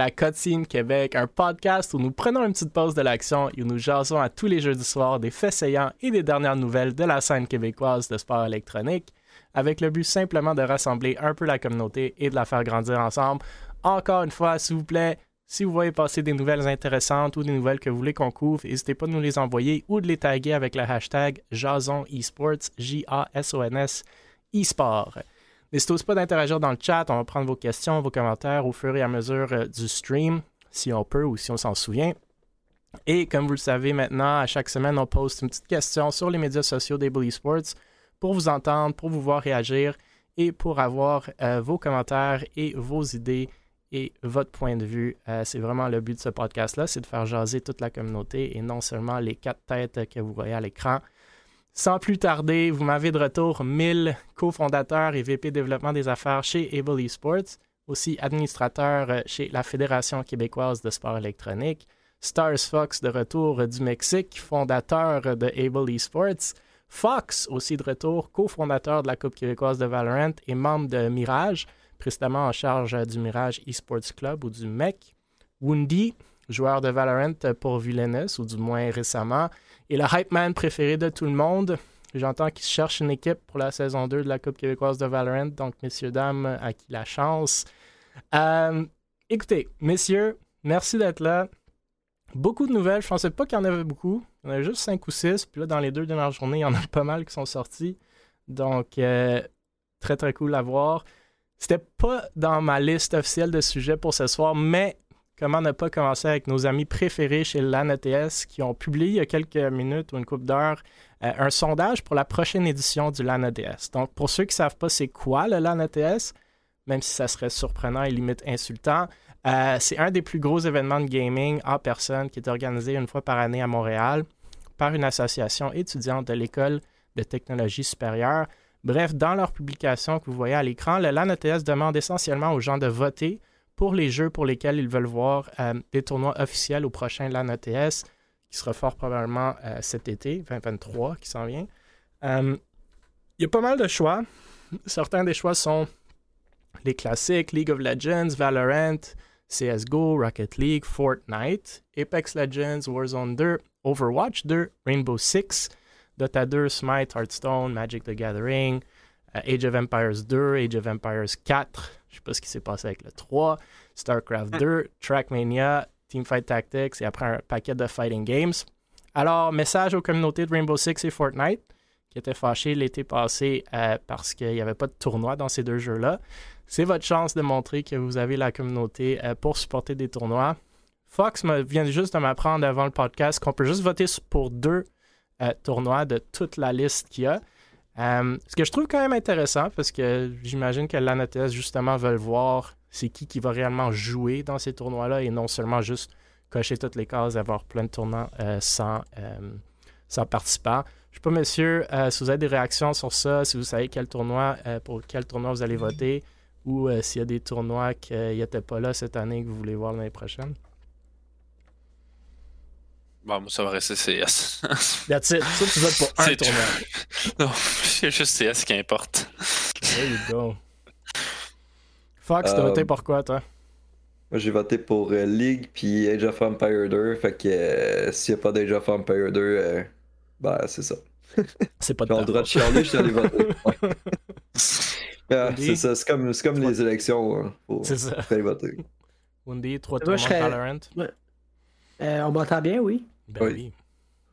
la Cutscene Québec, un podcast où nous prenons une petite pause de l'action et où nous jasons à tous les jeux du soir des faits saillants et des dernières nouvelles de la scène québécoise de sport électronique, avec le but simplement de rassembler un peu la communauté et de la faire grandir ensemble. Encore une fois, s'il vous plaît, si vous voyez passer des nouvelles intéressantes ou des nouvelles que vous voulez qu'on couvre, n'hésitez pas à nous les envoyer ou de les taguer avec le hashtag Jason Esports, J-A-S-O-N-S, eSport. N'hésitez pas d'interagir dans le chat. On va prendre vos questions, vos commentaires au fur et à mesure euh, du stream, si on peut ou si on s'en souvient. Et comme vous le savez maintenant, à chaque semaine, on poste une petite question sur les médias sociaux d'Able Esports pour vous entendre, pour vous voir réagir et pour avoir euh, vos commentaires et vos idées et votre point de vue. Euh, c'est vraiment le but de ce podcast-là, c'est de faire jaser toute la communauté et non seulement les quatre têtes que vous voyez à l'écran. Sans plus tarder, vous m'avez de retour 1000 cofondateurs et VP développement des affaires chez Able Esports, aussi administrateur euh, chez la Fédération québécoise de sport électronique, Stars Fox de retour du Mexique, fondateur de Able Esports, Fox aussi de retour, cofondateur de la Coupe québécoise de Valorant et membre de Mirage, précédemment en charge du Mirage Esports Club ou du MEC, Woundy, joueur de Valorant pour Villainous, ou du moins récemment, et le hype man préféré de tout le monde. J'entends qu'il cherche une équipe pour la saison 2 de la Coupe québécoise de Valorant. Donc, messieurs, dames, à qui la chance. Euh, écoutez, messieurs, merci d'être là. Beaucoup de nouvelles. Je pensais pas qu'il y en avait beaucoup. Il y en avait juste 5 ou 6. Puis là, dans les deux dernières journées, il y en a pas mal qui sont sortis. Donc, euh, très, très cool à voir. C'était pas dans ma liste officielle de sujets pour ce soir, mais comment ne pas commencer avec nos amis préférés chez LAN qui ont publié il y a quelques minutes ou une couple d'heures euh, un sondage pour la prochaine édition du LAN Donc, pour ceux qui ne savent pas c'est quoi le LAN même si ça serait surprenant et limite insultant, euh, c'est un des plus gros événements de gaming en personne qui est organisé une fois par année à Montréal par une association étudiante de l'École de technologie supérieure. Bref, dans leur publication que vous voyez à l'écran, le LAN demande essentiellement aux gens de voter pour les jeux pour lesquels ils veulent voir euh, des tournois officiels au prochain LAN ETS, qui sera fort probablement euh, cet été, 2023, qui s'en vient. Euh, il y a pas mal de choix. Certains des choix sont les classiques League of Legends, Valorant, CSGO, Rocket League, Fortnite, Apex Legends, Warzone 2, Overwatch 2, Rainbow Six, Dota 2, Smite, Hearthstone, Magic the Gathering, Age of Empires 2, Age of Empires 4, je sais pas ce qui s'est passé avec le 3, StarCraft 2, Trackmania, Teamfight Tactics et après un paquet de fighting games. Alors, message aux communautés de Rainbow Six et Fortnite qui étaient fâchés l'été passé euh, parce qu'il n'y avait pas de tournoi dans ces deux jeux-là. C'est votre chance de montrer que vous avez la communauté euh, pour supporter des tournois. Fox me, vient juste de m'apprendre avant le podcast qu'on peut juste voter pour deux euh, tournois de toute la liste qu'il y a. Euh, ce que je trouve quand même intéressant, parce que j'imagine que l'ANATS, justement, veulent voir c'est qui qui va réellement jouer dans ces tournois-là et non seulement juste cocher toutes les cases et avoir plein de tournois euh, sans, euh, sans participants. Je ne sais pas, messieurs, si vous avez des réactions sur ça, si vous savez quel tournoi, pour quel tournoi vous allez voter ou s'il y a des tournois qui n'étaient pas là cette année que vous voulez voir l'année prochaine. Bon, moi, ça va rester CS. That's it. Ça, tu votes pour un tournoi. non, c'est juste CS qui importe. There you go. Fox, t'as voté euh, pour quoi, toi? Moi, j'ai voté pour euh, League puis Age of Empire 2. Fait que euh, s'il n'y a pas d'Age of Empire 2, ben, c'est ça. C'est pas de le droit de chialer, je suis allé voter. c'est ça, c'est comme, comme les élections. Hein. C'est ça. Faut voter. Wendy, trois tournois serais... Valorant. Ouais. on m'entend bien, oui? Ben oui.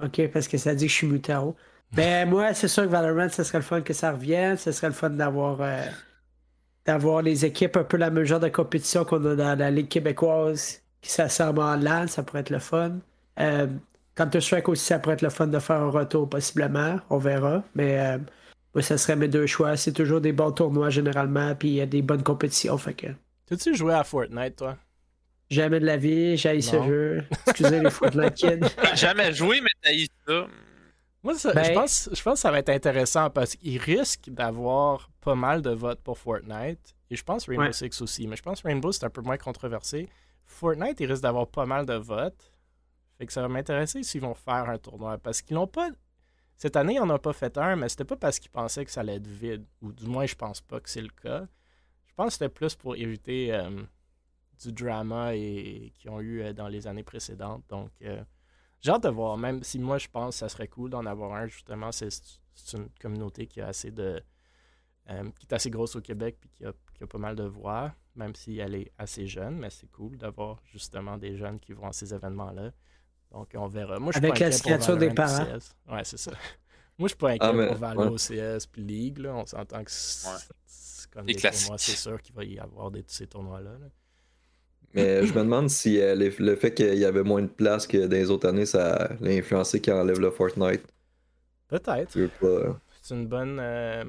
Ok, parce que ça dit que je suis mutaro. Ben moi, c'est sûr que Valorant, ce serait le fun que ça revienne. Ce serait le fun d'avoir euh, d'avoir les équipes un peu la même genre de compétition qu'on a dans la Ligue québécoise qui s'assemblent en LAN, ça pourrait être le fun. Euh, Counter-Strike aussi, ça pourrait être le fun de faire un retour possiblement. On verra. Mais euh, moi, ça serait mes deux choix. C'est toujours des bons tournois généralement, puis il y a des bonnes compétitions. Fait que... T'as-tu joué à Fortnite, toi? Jamais de la vie, j'ai ce jeu. Excusez les fautes de la kid. Jamais joué, mais t'as ça. Moi, ça, je, ben- pense, je pense que ça va être intéressant parce qu'il risque d'avoir pas mal de votes pour Fortnite. Et je pense Rainbow Six aussi. Mais je pense que Rainbow, c'est un peu moins controversé. Fortnite, il risque d'avoir pas mal de votes. Fait que ça va m'intéresser s'ils vont faire un tournoi. Parce qu'ils n'ont pas. Cette année, ils n'en ont pas fait un, mais c'était pas parce qu'ils pensaient que ça allait être vide. Ou du moins, je pense pas que c'est le cas. Je pense que c'était plus pour éviter. Euh, du drama et qu'ils ont eu euh, dans les années précédentes. Donc, euh, j'ai hâte de voir, même si moi je pense que ça serait cool d'en avoir un, justement, c'est une communauté qui a assez de. euh, qui est assez grosse au Québec puis qui a, qui a pas mal de voix, même si elle est assez jeune, mais c'est cool d'avoir justement des jeunes qui vont à ces événements-là. Donc on verra. Moi, je suis Avec la signature des parents. Ouais, c'est ça. Moi, je suis pas inquiet Ah, mais- pour Valo ouais. OCS puis League. Là. On s'entend que c'est Ouais. comme des tournois, c'est sûr qu'il va y avoir des, ces tournois-là. là. Mais je me demande si euh, les- le fait qu'il y avait moins de place que dans les autres années, ça a influencé qui enlève le Fortnite. Peut-être. Euh, C'est une bonne, euh,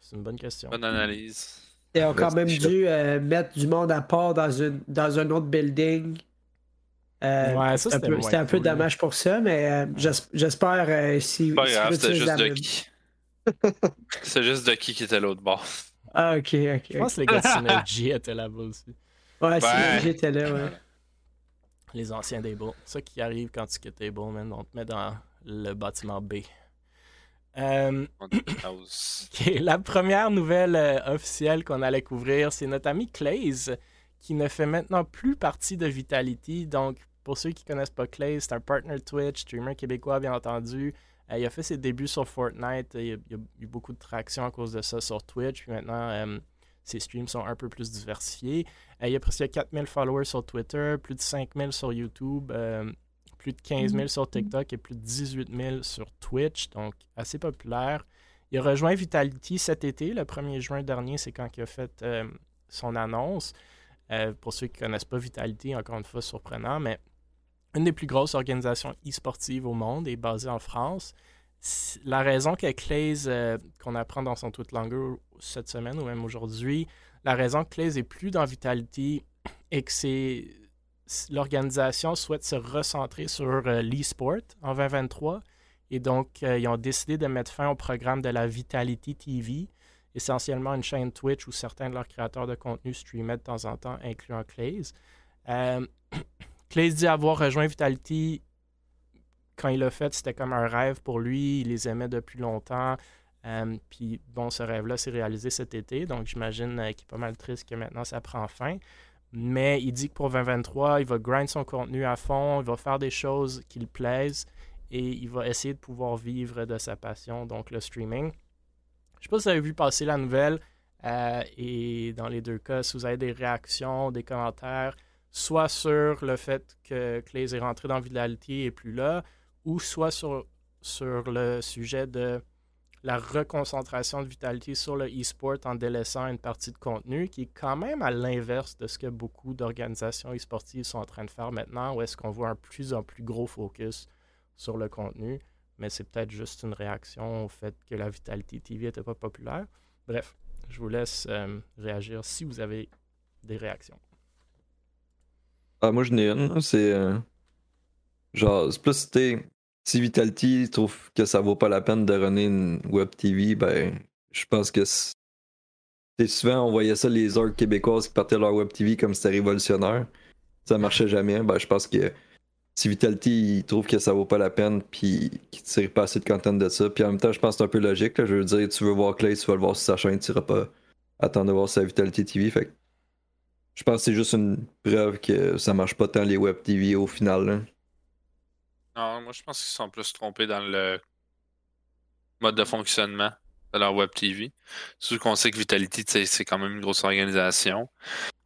c'est une bonne question. Bonne analyse. Ils ont quand même dû euh, mettre du monde à part dans, une, dans un autre building. Euh, Ouais, ça, c'était un c'était peu, moins c'était un peu cool, là. dommage pour ça, mais euh, j'es- j'espère euh, si. Pas si grave, c'était juste la même- Ducky. C'est juste Ducky qui était l'autre bord. Ah, ok, ok. Je pense que les gars de Synergy étaient là-bas aussi. Ouais, si j'étais là, ouais. Les anciens Dable. Ça qui arrive quand tu quittes Dable, man. On te met dans le bâtiment B. Euh, La première nouvelle euh, officielle qu'on allait couvrir, c'est notre ami Claze, qui ne fait maintenant plus partie de Vitality. Donc, pour ceux qui connaissent pas Claze, c'est un partner Twitch, streamer québécois, bien entendu. Euh, il a fait ses débuts sur Fortnite. Il y a, il y a eu beaucoup de traction à cause de ça sur Twitch. Puis maintenant, euh, ses streams sont un peu plus diversifiés. Euh, il y a presque 4000 followers sur Twitter, plus de 5000 sur YouTube, euh, plus de 15 000 sur TikTok et plus de 18 000 sur Twitch. Donc, assez populaire. Il a rejoint Vitality cet été, le 1er juin dernier, c'est quand il a fait euh, son annonce. Euh, pour ceux qui ne connaissent pas Vitality, encore une fois, surprenant, mais une des plus grosses organisations e-sportives au monde est basée en France. La raison que Claze, euh, qu'on apprend dans son tweet longer cette semaine ou même aujourd'hui, la raison que Claze est plus dans Vitality et que l'organisation souhaite se recentrer sur euh, l'e-sport en 2023. Et donc, euh, ils ont décidé de mettre fin au programme de la Vitality TV, essentiellement une chaîne Twitch où certains de leurs créateurs de contenu streamaient de temps en temps, incluant Claze. Euh, Claze dit avoir rejoint Vitality quand il l'a fait, c'était comme un rêve pour lui. Il les aimait depuis longtemps. Euh, puis bon, ce rêve-là s'est réalisé cet été. Donc j'imagine euh, qu'il est pas mal triste que maintenant ça prend fin. Mais il dit que pour 2023, il va grind son contenu à fond, il va faire des choses qui le plaisent et il va essayer de pouvoir vivre de sa passion, donc le streaming. Je sais pas si vous avez vu passer la nouvelle. euh, et dans les deux cas, si vous avez des réactions, des commentaires, soit sur le fait que Clays est rentré dans Vitality et plus là, ou soit sur, sur le sujet de la reconcentration de Vitality sur le e-sport en délaissant une partie de contenu qui est quand même à l'inverse de ce que beaucoup d'organisations e-sportives sont en train de faire maintenant, où est-ce qu'on voit un plus en plus gros focus sur le contenu, mais c'est peut-être juste une réaction au fait que la Vitality TV n'était pas populaire. Bref, je vous laisse euh, réagir si vous avez des réactions. Ah, moi, je n'ai une. C'est. euh, Genre, c'est plus, t'es- si Vitality trouve que ça vaut pas la peine de runner une web TV, ben, je pense que. c'est- souvent, on voyait ça, les orgs québécoises qui partaient leur web TV comme c'était révolutionnaire. Ça marchait jamais. Ben, je pense que si Vitality trouve que ça vaut pas la peine, puis qu'il tire pas assez de content de ça, puis en même temps, je pense que c'est un peu logique. là. Je veux dire, tu veux voir Clay, tu vas le voir sur sa chaîne, tu iras pas attendre de voir sa Vitality TV. Fait je pense que c'est juste une preuve que ça marche pas tant les web TV au final. là. Non, moi je pense qu'ils sont plus trompés dans le mode de fonctionnement de leur web TV. Surtout qu'on sait que Vitality, c'est quand même une grosse organisation.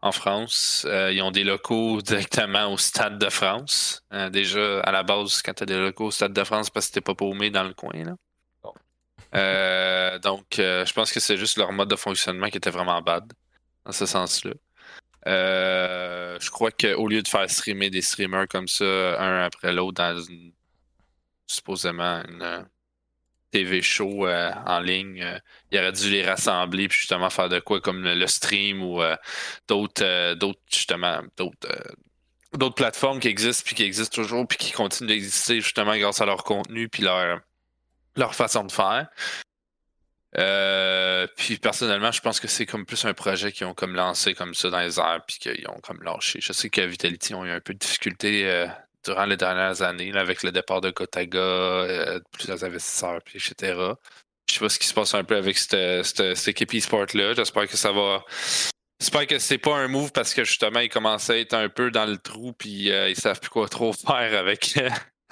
En France, Euh, ils ont des locaux directement au Stade de France. Euh, déjà, à la base, quand tu as des locaux au Stade de France, parce que t'es pas paumé dans le coin. Là. Euh, donc, je pense que c'est juste leur mode de fonctionnement qui était vraiment bad, dans ce sens-là. Euh, je crois qu'au lieu de faire streamer des streamers comme ça, un après l'autre, dans une, supposément une euh, TV show euh, en ligne, euh, il aurait dû les rassembler puis justement faire de quoi comme le, stream ou d'autres, d'autres justement, d'autres, d'autres plateformes qui existent puis qui existent toujours puis qui continuent d'exister justement grâce à leur contenu puis leur, leur façon de faire. Euh, puis personnellement, je pense que c'est comme plus un projet qu'ils ont comme lancé comme ça dans les airs puis qu'ils ont comme lâché. Je sais que Vitality ont eu un peu de difficulté euh, durant les dernières années avec le départ de Gotaga, euh, plusieurs investisseurs, puis etc. Je sais pas ce qui se passe un peu avec cette, équipe e-sport là. J'espère que ça va J'espère que c'est pas un move parce que justement, ils commençaient à être un peu dans le trou puis ils savent plus quoi trop faire avec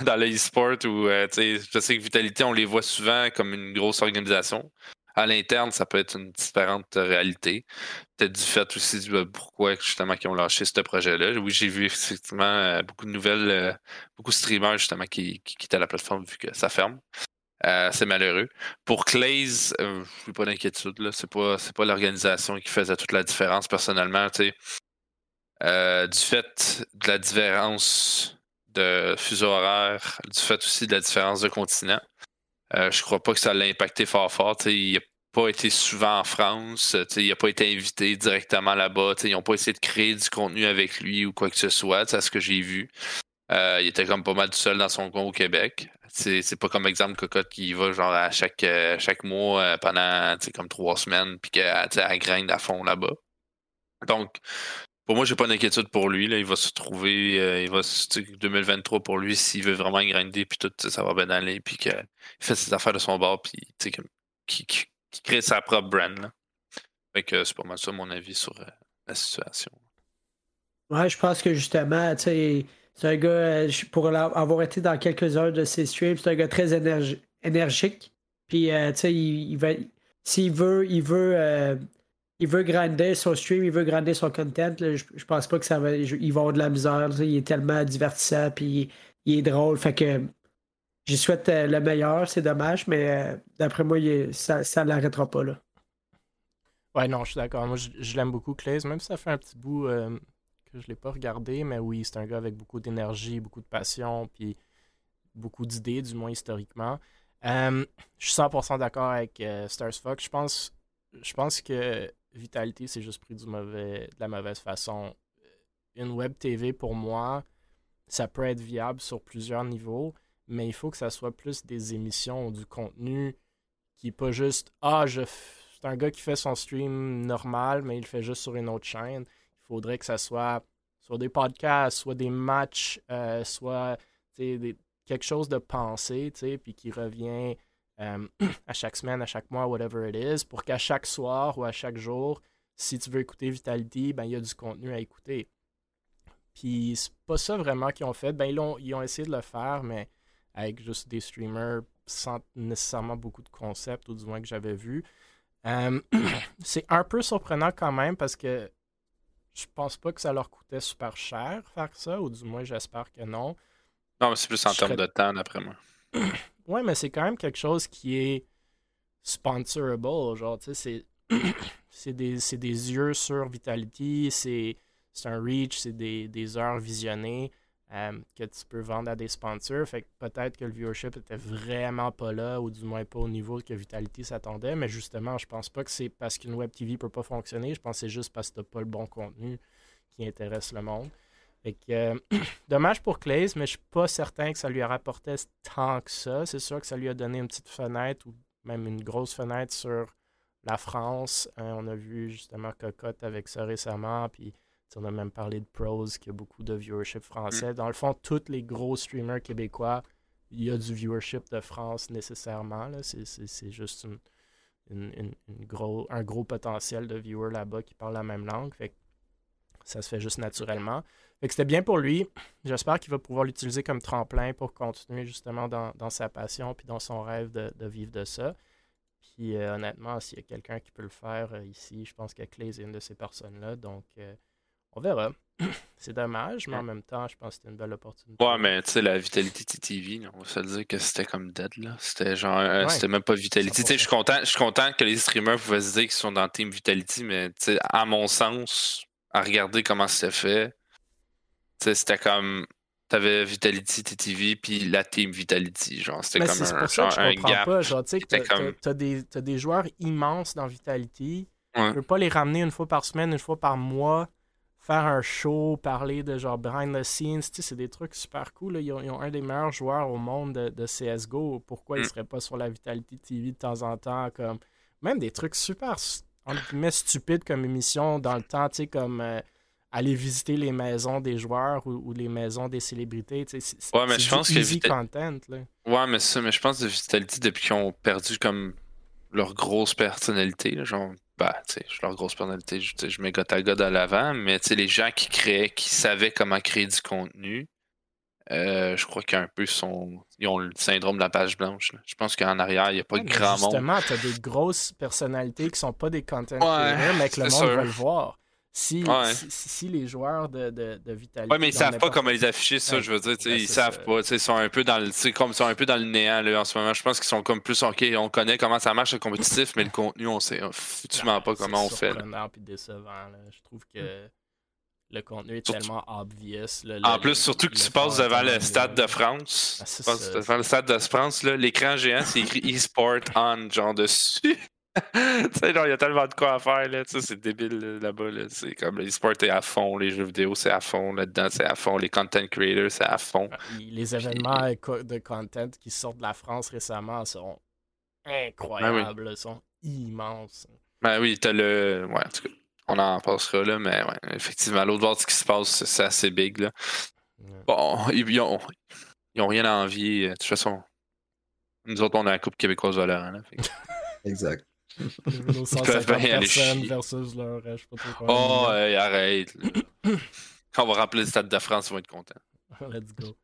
dans l'e-sport ou euh, je sais que Vitality, on les voit souvent comme une grosse organisation. À l'interne, ça peut être une différente réalité. Peut-être du fait aussi de pourquoi justement qu'ils ont lâché ce projet-là. Oui, j'ai vu effectivement euh, beaucoup de nouvelles, beaucoup de streamers justement qui, qui quittaient la plateforme vu que ça ferme. Euh, c'est malheureux. Pour Clays, euh, je n'ai pas d'inquiétude. Ce n'est pas, pas l'organisation qui faisait toute la différence personnellement. Euh, du fait de la différence de fuseau horaire, du fait aussi de la différence de continent, je crois pas que ça l'a impacté fort fort. il n'a pas été souvent en France, il n'a pas été invité directement là-bas. Ils n'ont pas essayé de créer du contenu avec lui ou quoi que ce soit, c'est ce que j'ai vu. il était comme pas mal tout seul dans son coin au Québec. C'est pas comme exemple Cocotte qui va genre à chaque, euh, chaque mois euh, pendant comme trois semaines puis qu'elle graine à fond là-bas. Donc, pour moi, j'ai pas d'inquiétude pour lui. Là. Il va se trouver, euh, il va 2023 pour lui s'il veut vraiment grinder puis tout, ça va bien aller puis qu'il fait ses affaires de son bord puis qu'il qui, crée sa propre brand. Là. Fait que c'est pas mal ça mon avis sur la situation. Ouais, je pense que justement, tu sais c'est un gars, euh, pour avoir été dans quelques heures de ses streams, c'est un gars très énergique. Puis, euh, tu sais, il, va. S'il veut, il veut. Euh, il veut grinder son stream, il veut grinder son content. je, pense pas que ça va. Il va avoir de la misère. il est tellement divertissant, puis il, est drôle. Fait que je souhaite le meilleur, c'est dommage, mais d'après moi, ça ne l'arrêtera pas. Là. Ouais, non, je suis d'accord. Moi, je, l'aime beaucoup, Clays, même si ça fait un petit bout je ne l'ai pas regardé, mais oui, c'est un gars avec beaucoup d'énergie, beaucoup de passion, puis beaucoup d'idées, du moins historiquement. Euh, je suis 100% d'accord avec euh, Stars Fox. Je pense, je pense que Vitality, c'est juste pris du de la mauvaise façon. Une web TV, pour moi, ça peut être viable sur plusieurs niveaux, mais il faut que ça soit plus des émissions ou du contenu qui n'est pas juste Ah, je c'est un gars qui fait son stream normal, mais il le fait juste sur une autre chaîne faudrait que ça soit sur des podcasts, soit des matchs, euh, soit quelque chose de pensé, puis qui revient euh, à chaque semaine, à chaque mois, whatever it is, pour qu'à chaque soir ou à chaque jour, si tu veux écouter Vitality, ben, il y a du contenu à écouter. Puis c'est pas ça vraiment qu'ils ont fait. Ben, ils, ont, ils ont essayé de le faire, mais avec juste des streamers sans nécessairement beaucoup de concepts, ou du moins que j'avais vu. Euh, c'est un peu surprenant quand même parce que je pense pas que ça leur coûtait super cher faire ça, ou du moins j'espère que non. Non, mais c'est plus en termes de temps, d'après moi. ouais, mais c'est quand même quelque chose qui est sponsorable. Genre, tu sais, c'est des, des, yeux sur Vitality, c'est un reach, c'est des, des, heures visionnées. Euh, que tu peux vendre à des sponsors. Fait que peut-être que le viewership était vraiment pas là, ou du moins pas au niveau que Vitality s'attendait. Mais justement, je pense pas que c'est parce qu'une web TV peut pas fonctionner. Je pense que c'est juste parce que t'as pas le bon contenu qui intéresse le monde. Fait que, euh, dommage pour Clays, mais je suis pas certain que ça lui a rapporté tant que ça. C'est sûr que ça lui a donné une petite fenêtre ou même une grosse fenêtre sur la France. Hein, on a vu justement Cocotte avec ça récemment, puis on a même parlé de Pros qui a beaucoup de viewership français. Mm. Dans le fond, tous les gros streamers québécois, il y a du viewership de France nécessairement. C'est juste une, gros, un gros potentiel de viewers là-bas qui parlent la même langue. Fait ça se fait juste naturellement. Fait que c'était bien pour lui. J'espère qu'il va pouvoir l'utiliser comme tremplin pour continuer justement dans, sa passion puis dans son rêve de, vivre de ça. Puis euh, honnêtement, s'il y a quelqu'un qui peut le faire euh, ici, je pense que Clay est une de ces personnes-là. Donc euh, on verra. C'est dommage, mais en même temps, je pense que c'était une belle opportunité. Ouais, mais tu sais, la Vitality TV, on va se le dire que c'était comme dead, là. C'était genre, c'était même pas Vitality. Tu sais, je suis content, je suis content que les streamers pouvaient se dire qu'ils sont dans Team Vitality, mais tu sais, à mon sens, à regarder comment c'était fait, c'était comme, t'avais Vitality TV puis la Team Vitality, genre, c'était comme un, pour ça que je comprends Pas. Genre, tu sais, t'as, des, des joueurs immenses dans Vitality. Tu peux pas les ramener une fois par semaine, une fois par mois faire un show, parler de genre behind the scenes, c'est des trucs super cool. Ils, ont, un des meilleurs joueurs au monde de, CSGO. Pourquoi ils mm. seraient pas sur la Vitality TV de temps en temps? comme Même des trucs super stupides comme émission dans le temps, tu sais, comme euh, aller visiter les maisons des joueurs ou, les maisons des célébrités. C'est, ouais, mais je pense easy content. Là. Ouais, mais ça, mais je pense que Vitality, depuis qu'ils ont perdu comme leur grosse personnalité, genre bah, tu sais, leur grosse personnalité, je, mets God à God à l'avant, mais tu sais, les gens qui créaient, qui savaient comment créer du contenu, euh, je crois qu'un peu sont, ils ont le syndrome de la page blanche. là. Je pense qu'en arrière, il n'y a pas Ouais, de mais grand monde. justement, tu as des grosses personnalités qui sont pas des content Ouais, mais que le monde sûr. veut le voir. Si, Ouais. si, si- si les joueurs de, de, de. Ouais, mais ils savent pas comment les afficher, ça, Ouais. je veux dire, Ouais, ils c'est savent ça. pas, ils sont un peu dans le, comme ils sont un peu dans le néant, là, en ce moment. Je pense qu'ils sont comme plus, ok, on connaît comment ça marche le compétitif, mais le contenu, on sait foutument pas comment on c'est fait. puis décevant. là. Je trouve que le contenu est Surtout- tellement obvious. là, En le- plus, le- surtout que tu passes devant le stade de. France. Ah, c'est Tu passes devant le stade de France, là, l'écran géant, c'est écrit e-sport on, genre dessus. tu sais, genre, il y a tellement de quoi à faire, là. Tu sais, c'est débile, là, là-bas, là. C'est comme le e-sport est à fond, les jeux vidéo, c'est à fond, là-dedans, c'est à fond, les content creators, c'est à fond. Ah, Les événements euh, de content qui sortent de la France récemment sont incroyables, là, sont immenses. Ben oui, t'as le. Ouais, en tout cas, on en passera là, mais ouais, effectivement, l'autre bord de ce qui se passe, c'est- assez big, là. Ouais. Bon, ils, ils ont, ils ont rien à envier. De toute façon, nous autres, on a la Coupe québécoise Valorant, là. Fait Exact. Nos peuvent 150 bien aller personnes chier. versus leur. euh, Je sais pas trop. Oh, hey, arrête. Quand on va rappeler le Stade de France, ils vont être contents. Let's go.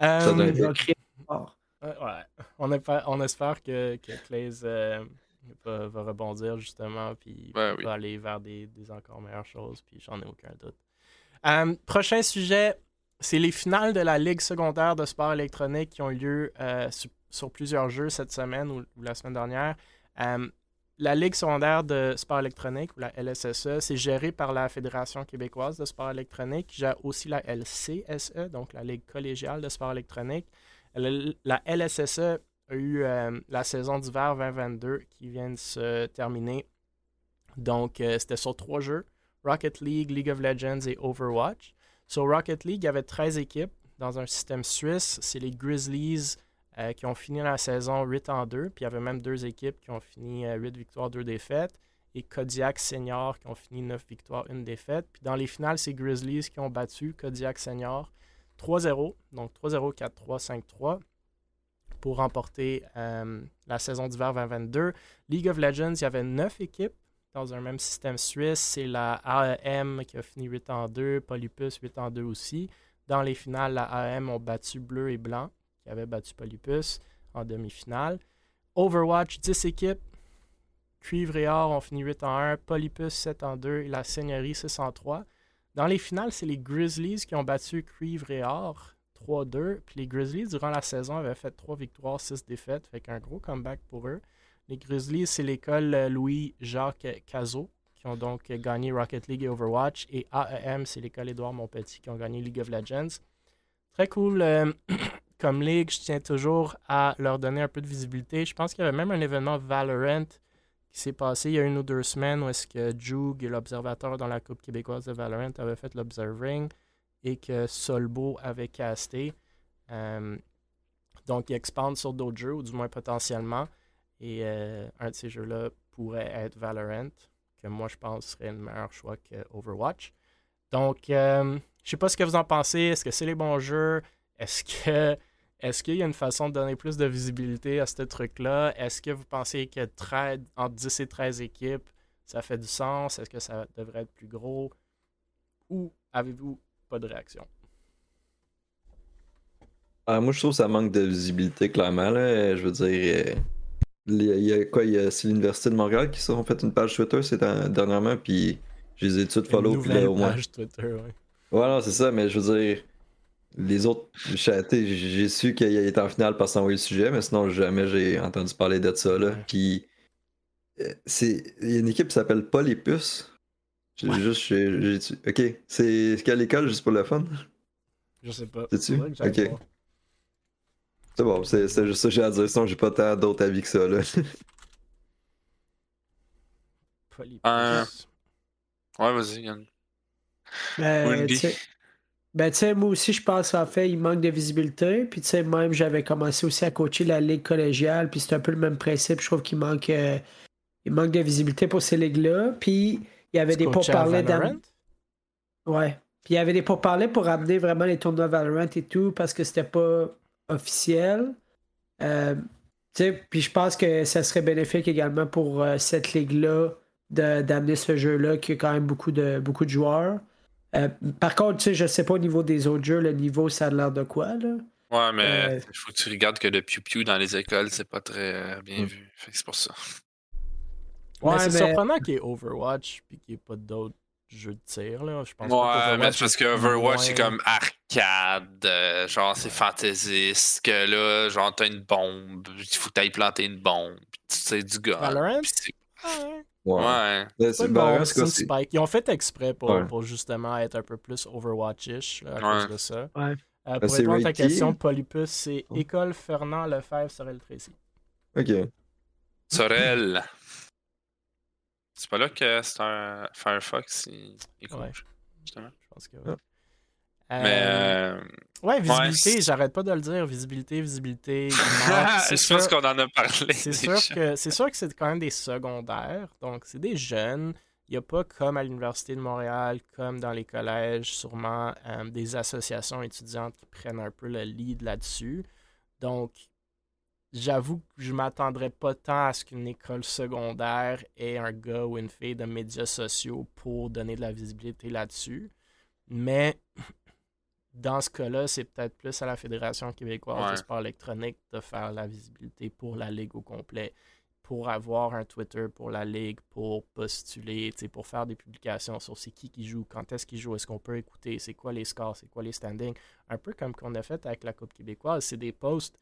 Ça Euh, doit. Ouais. On, espère, on espère que, que euh, va, va rebondir justement, puis Ouais, va oui. aller vers des, des encore meilleures choses, puis j'en ai aucun doute. Euh, prochain sujet, c'est les finales de la Ligue secondaire de sport électronique qui ont lieu euh, sur, sur plusieurs jeux cette semaine ou, ou la semaine dernière. La Ligue secondaire de sport électronique, ou la LSSE, c'est géré par la Fédération québécoise de sport électronique, gère aussi la LCSE, donc la Ligue collégiale de sport électronique. La, la LSSE a eu euh, la saison d'hiver 2022 qui vient de se terminer. Donc, euh, c'était sur trois jeux Rocket League, League of Legends et Overwatch. Sur Rocket League, il y avait 13 équipes dans un système suisse. C'est les Grizzlies euh, qui ont fini la saison 8 en 2. Puis il y avait même deux équipes qui ont fini euh, 8 victoires, 2 défaites. Et Kodiak Senior qui ont fini 9 victoires, 1 défaite. Puis dans les finales, c'est Grizzlies qui ont battu Kodiak Senior 3-0. Donc 3-0, 4-3, 5-3 pour remporter euh, la saison d'hiver 2022. League of Legends, il y avait 9 équipes dans un même système suisse. C'est la AEM qui a fini 8 en 2, Polypus 8 en 2 aussi. Dans les finales, la AEM ont battu bleu et blanc, qui avait battu Polypus en demi-finale. Overwatch, 10 équipes. Cuivre et Or ont fini 8 en 1, Polypus 7 en 2 et la Seigneurie 6 en 3. Dans les finales, c'est les Grizzlies qui ont battu Cuivre et Or 3-2. Puis les Grizzlies, durant la saison, avaient fait 3 victoires, 6 défaites. Fait qu'un gros comeback pour eux. Les Grizzlies, c'est l'école euh, Louis-Jacques Cazot qui ont donc gagné Rocket League et Overwatch. Et AEM, c'est l'école Édouard Montpetit qui ont gagné League of Legends. Très cool euh, comme ligue. Je tiens toujours à leur donner un peu de visibilité. Je pense qu'il y avait même un événement Valorant qui s'est passé il y a une ou deux semaines où est-ce que Jug, l'observateur dans la Coupe québécoise de Valorant, avait fait l'observing et que Solbo avait casté. Euh, donc, il expande sur d'autres jeux, ou du moins potentiellement. Et euh, un de ces jeux-là pourrait être Valorant, que moi je pense serait le meilleur choix que Overwatch. Donc, euh, je sais pas ce que vous en pensez. Est-ce que c'est les bons jeux? Est-ce que est-ce qu'il y a une façon de donner plus de visibilité à ce truc-là? Est-ce que vous pensez que 13 entre 10 et 13 équipes, ça fait du sens? Est-ce que ça devrait être plus gros? Ou avez-vous pas de réaction? Ah, moi, je trouve que ça manque de visibilité, clairement. Là. Je veux dire, euh, il y a- quoi il y a- C'est l'Université de Montréal qui ont fait une page Twitter c'est dernièrement, puis je les ai toutes follow. Une Puis là, au moins. page Twitter, ouais. Voilà, c'est ça, mais je veux dire, les autres, j'ai j'ai su qu'il était en finale parce qu'on eu le sujet, mais sinon, jamais j'ai entendu parler de ça. Là. Puis, euh, c'est, il y a une équipe qui s'appelle Polypus. J'ai Ouais. juste, j'ai, j'ai- ok, c'est quelle école, juste pour le fun? Je sais pas. Que j'aille Ok. C'est bon, c'est, c'est juste ça que j'ai à dire, sinon j'ai pas tant d'autres avis que ça. Là. Polypus. Euh, Ouais, vas-y, Yann. Ben, tu ben, tu sais, moi aussi, je pense en fait, il manque de visibilité. Puis, tu sais, même, j'avais commencé aussi à coacher la ligue collégiale. Puis, c'est un peu le même principe. Je trouve qu'il manque, euh, il manque de visibilité pour ces ligues-là. Puis, il y avait Tu des pourparlers? Ouais. Puis il y avait des pourparlers pour amener vraiment les tournois Valorant et tout parce que c'était pas officiel. Euh, tu sais, puis je pense que ça serait bénéfique également pour euh, cette ligue-là d'amener ce jeu-là qui a quand même beaucoup de, beaucoup de joueurs. Euh, par contre, tu sais, je sais pas au niveau des autres jeux, le niveau, ça a l'air de quoi, là? Ouais, mais Euh, il faut que tu regardes que le piou-piou dans les écoles, c'est pas très euh, bien Mm. vu. Fait que c'est pour ça. Mais Ouais, c'est mais- surprenant qu'il y ait Overwatch puis qu'il n'y ait pas d'autres jeux de tir. Là. Je pense pas Ouais, mais c'est parce que Overwatch, c'est comme arcade, euh, genre c'est fantaisiste, que là, genre t'as une bombe, il faut que t'ailles planter une bombe, pis tu sais du gun. Valorant? pis Ouais. Ouais. C'est c'est- spike. Ils ont fait exprès pour, Ouais. pour justement être un peu plus Overwatch-ish à Ouais. cause de ça. Ouais. Euh, pour c'est répondre à ta question, Polypus, c'est Oh. École Fernand Lefebvre Sorel Tracy. Ok. Sorel. C'est pas là que c'est un Firefox, il, il Ouais. couche, justement. Je pense que oui. Mais Euh, euh, Ouais, visibilité, j'arrête pas de le dire. Visibilité, visibilité. C'est je sûr- pense qu'on en a parlé. C'est sûr que c'est sûr que c'est quand même des secondaires, donc c'est des jeunes. Il n'y a pas comme à l'Université de Montréal, comme dans les collèges, sûrement euh, des associations étudiantes qui prennent un peu le lead là-dessus. Donc, j'avoue que je m'attendrais pas tant à ce qu'une école secondaire ait un gars ou une fille de médias sociaux pour donner de la visibilité là-dessus. Mais dans ce cas-là, c'est peut-être plus à la Fédération québécoise de Ouais. sport électronique de faire la visibilité pour la Ligue au complet, pour avoir un Twitter pour la Ligue, pour postuler, pour faire des publications sur c'est qui qui joue, quand est-ce qu'il joue, est-ce qu'on peut écouter, c'est quoi les scores, c'est quoi les standings. Un peu comme qu'on a fait avec la Coupe québécoise, c'est des posts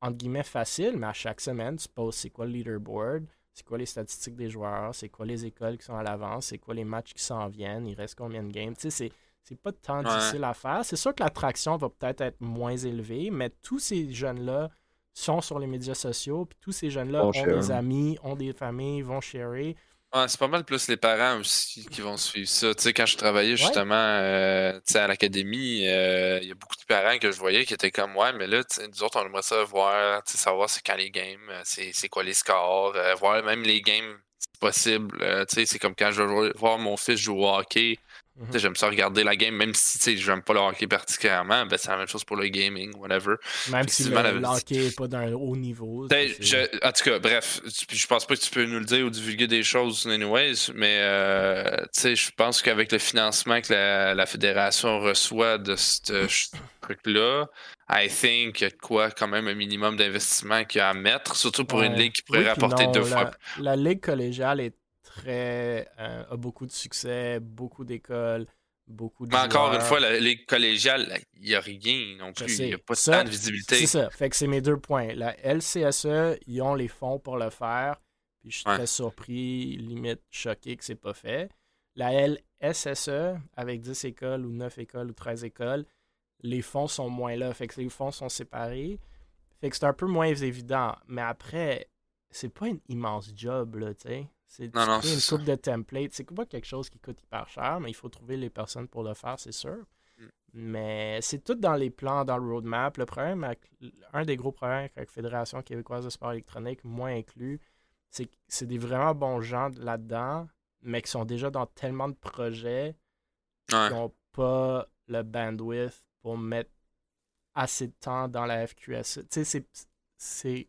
entre guillemets faciles, mais à chaque semaine, tu postes c'est quoi le leaderboard, c'est quoi les statistiques des joueurs, c'est quoi les écoles qui sont à l'avance, c'est quoi les matchs qui s'en viennent, il reste combien de games. Tu sais, c'est, pas tant Ouais. difficile à faire. C'est sûr que l'attraction va peut-être être moins élevée, mais tous ces jeunes-là sont sur les médias sociaux, puis tous ces jeunes-là ont share. des amis, ont des familles, vont sharer. Ouais, c'est pas mal plus les parents aussi qui vont suivre ça. Tu sais, quand je travaillais justement euh, tu sais, à l'académie, euh, il y a beaucoup de parents que je voyais qui étaient comme Ouais, mais là, nous autres, on aimerait ça voir, tu sais, savoir c'est quand les games, euh, c'est c'est quoi les scores, euh, voir même les games si possible. Euh, tu sais, c'est comme quand je vais voir mon fils jouer au hockey. Mhm. J'aime ça regarder la game, même si sais, j'aime pas le hockey particulièrement, ben, c'est la même chose pour le gaming, whatever. Même si le, la- le hockey n'est pas d'un haut niveau. Ben, je- en tout cas, bref, je pense pas que tu peux nous le dire ou divulguer des choses, anyways, mais euh, je pense qu'avec le financement que la, la fédération reçoit de ce truc-là, I think qu'il y a quoi, quand même, un minimum d'investissement qu'il y a à mettre, surtout pour une ligue qui pourrait Oui, rapporter non, deux la, fois. La ligue collégiale est très euh, a beaucoup de succès, beaucoup d'écoles, beaucoup de Mais encore une fois, la ligue collégiale, il n'y a rien non plus. Il n'y a pas Ça, tant de visibilité. C'est ça. Fait que c'est mes deux points. La LCSE, ils ont les fonds pour le faire. Puis je suis Ouais. très surpris, limite choqué que c'est pas fait. La LSSE, avec 10 écoles ou 9 écoles ou 13 écoles, les fonds sont moins là. Fait que les fonds sont séparés. Fait que c'est un peu moins évident. Mais après, c'est pas un immense job, là, tu sais. C'est Non, non, une coupe de templates. C'est pas quelque chose qui coûte hyper cher, mais il faut trouver les personnes pour le faire, c'est sûr. Mm. Mais c'est tout dans les plans, dans le roadmap. Le problème, avec, un des gros problèmes avec la Fédération québécoise de sport électronique, moi inclus, c'est que c'est des vraiment bons gens là-dedans, mais qui sont déjà dans tellement de projets Ouais. qui n'ont pas le bandwidth pour mettre assez de temps dans la FQSE. Tu sais, c'est.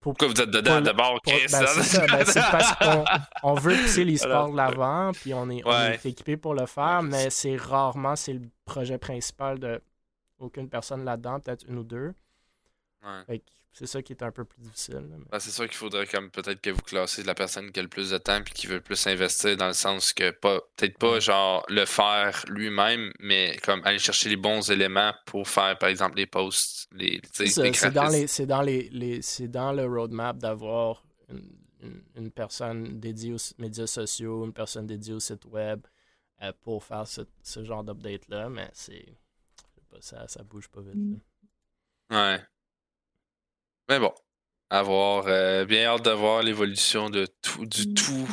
Pour, Pourquoi vous êtes dedans d'abord, Chris? ben, c'est ça, ben, c'est parce qu'on on veut pousser les sports de l'avant, puis on est, on Ouais. est équipé pour le faire, mais c'est rarement c'est le projet principal de aucune personne là-dedans, peut-être une ou deux. Ouais. Fait que c'est ça qui est un peu plus difficile. mais- Ben, c'est sûr qu'il faudrait comme peut-être que vous classez la personne qui a le plus de temps puis qui veut plus investir dans le sens que pas peut-être pas genre le faire lui-même, mais comme aller chercher les bons éléments pour faire par exemple les posts, les, C'est dans les c'est dans les, les- c'est dans le roadmap d'avoir une, une- une personne dédiée aux médias sociaux, une personne dédiée au site web euh, pour faire ce, ce genre d'update là, mais c'est ça ça bouge pas vite. là. Ouais. Mais bon, à voir. euh, bien hâte de voir l'évolution de tout, du tout.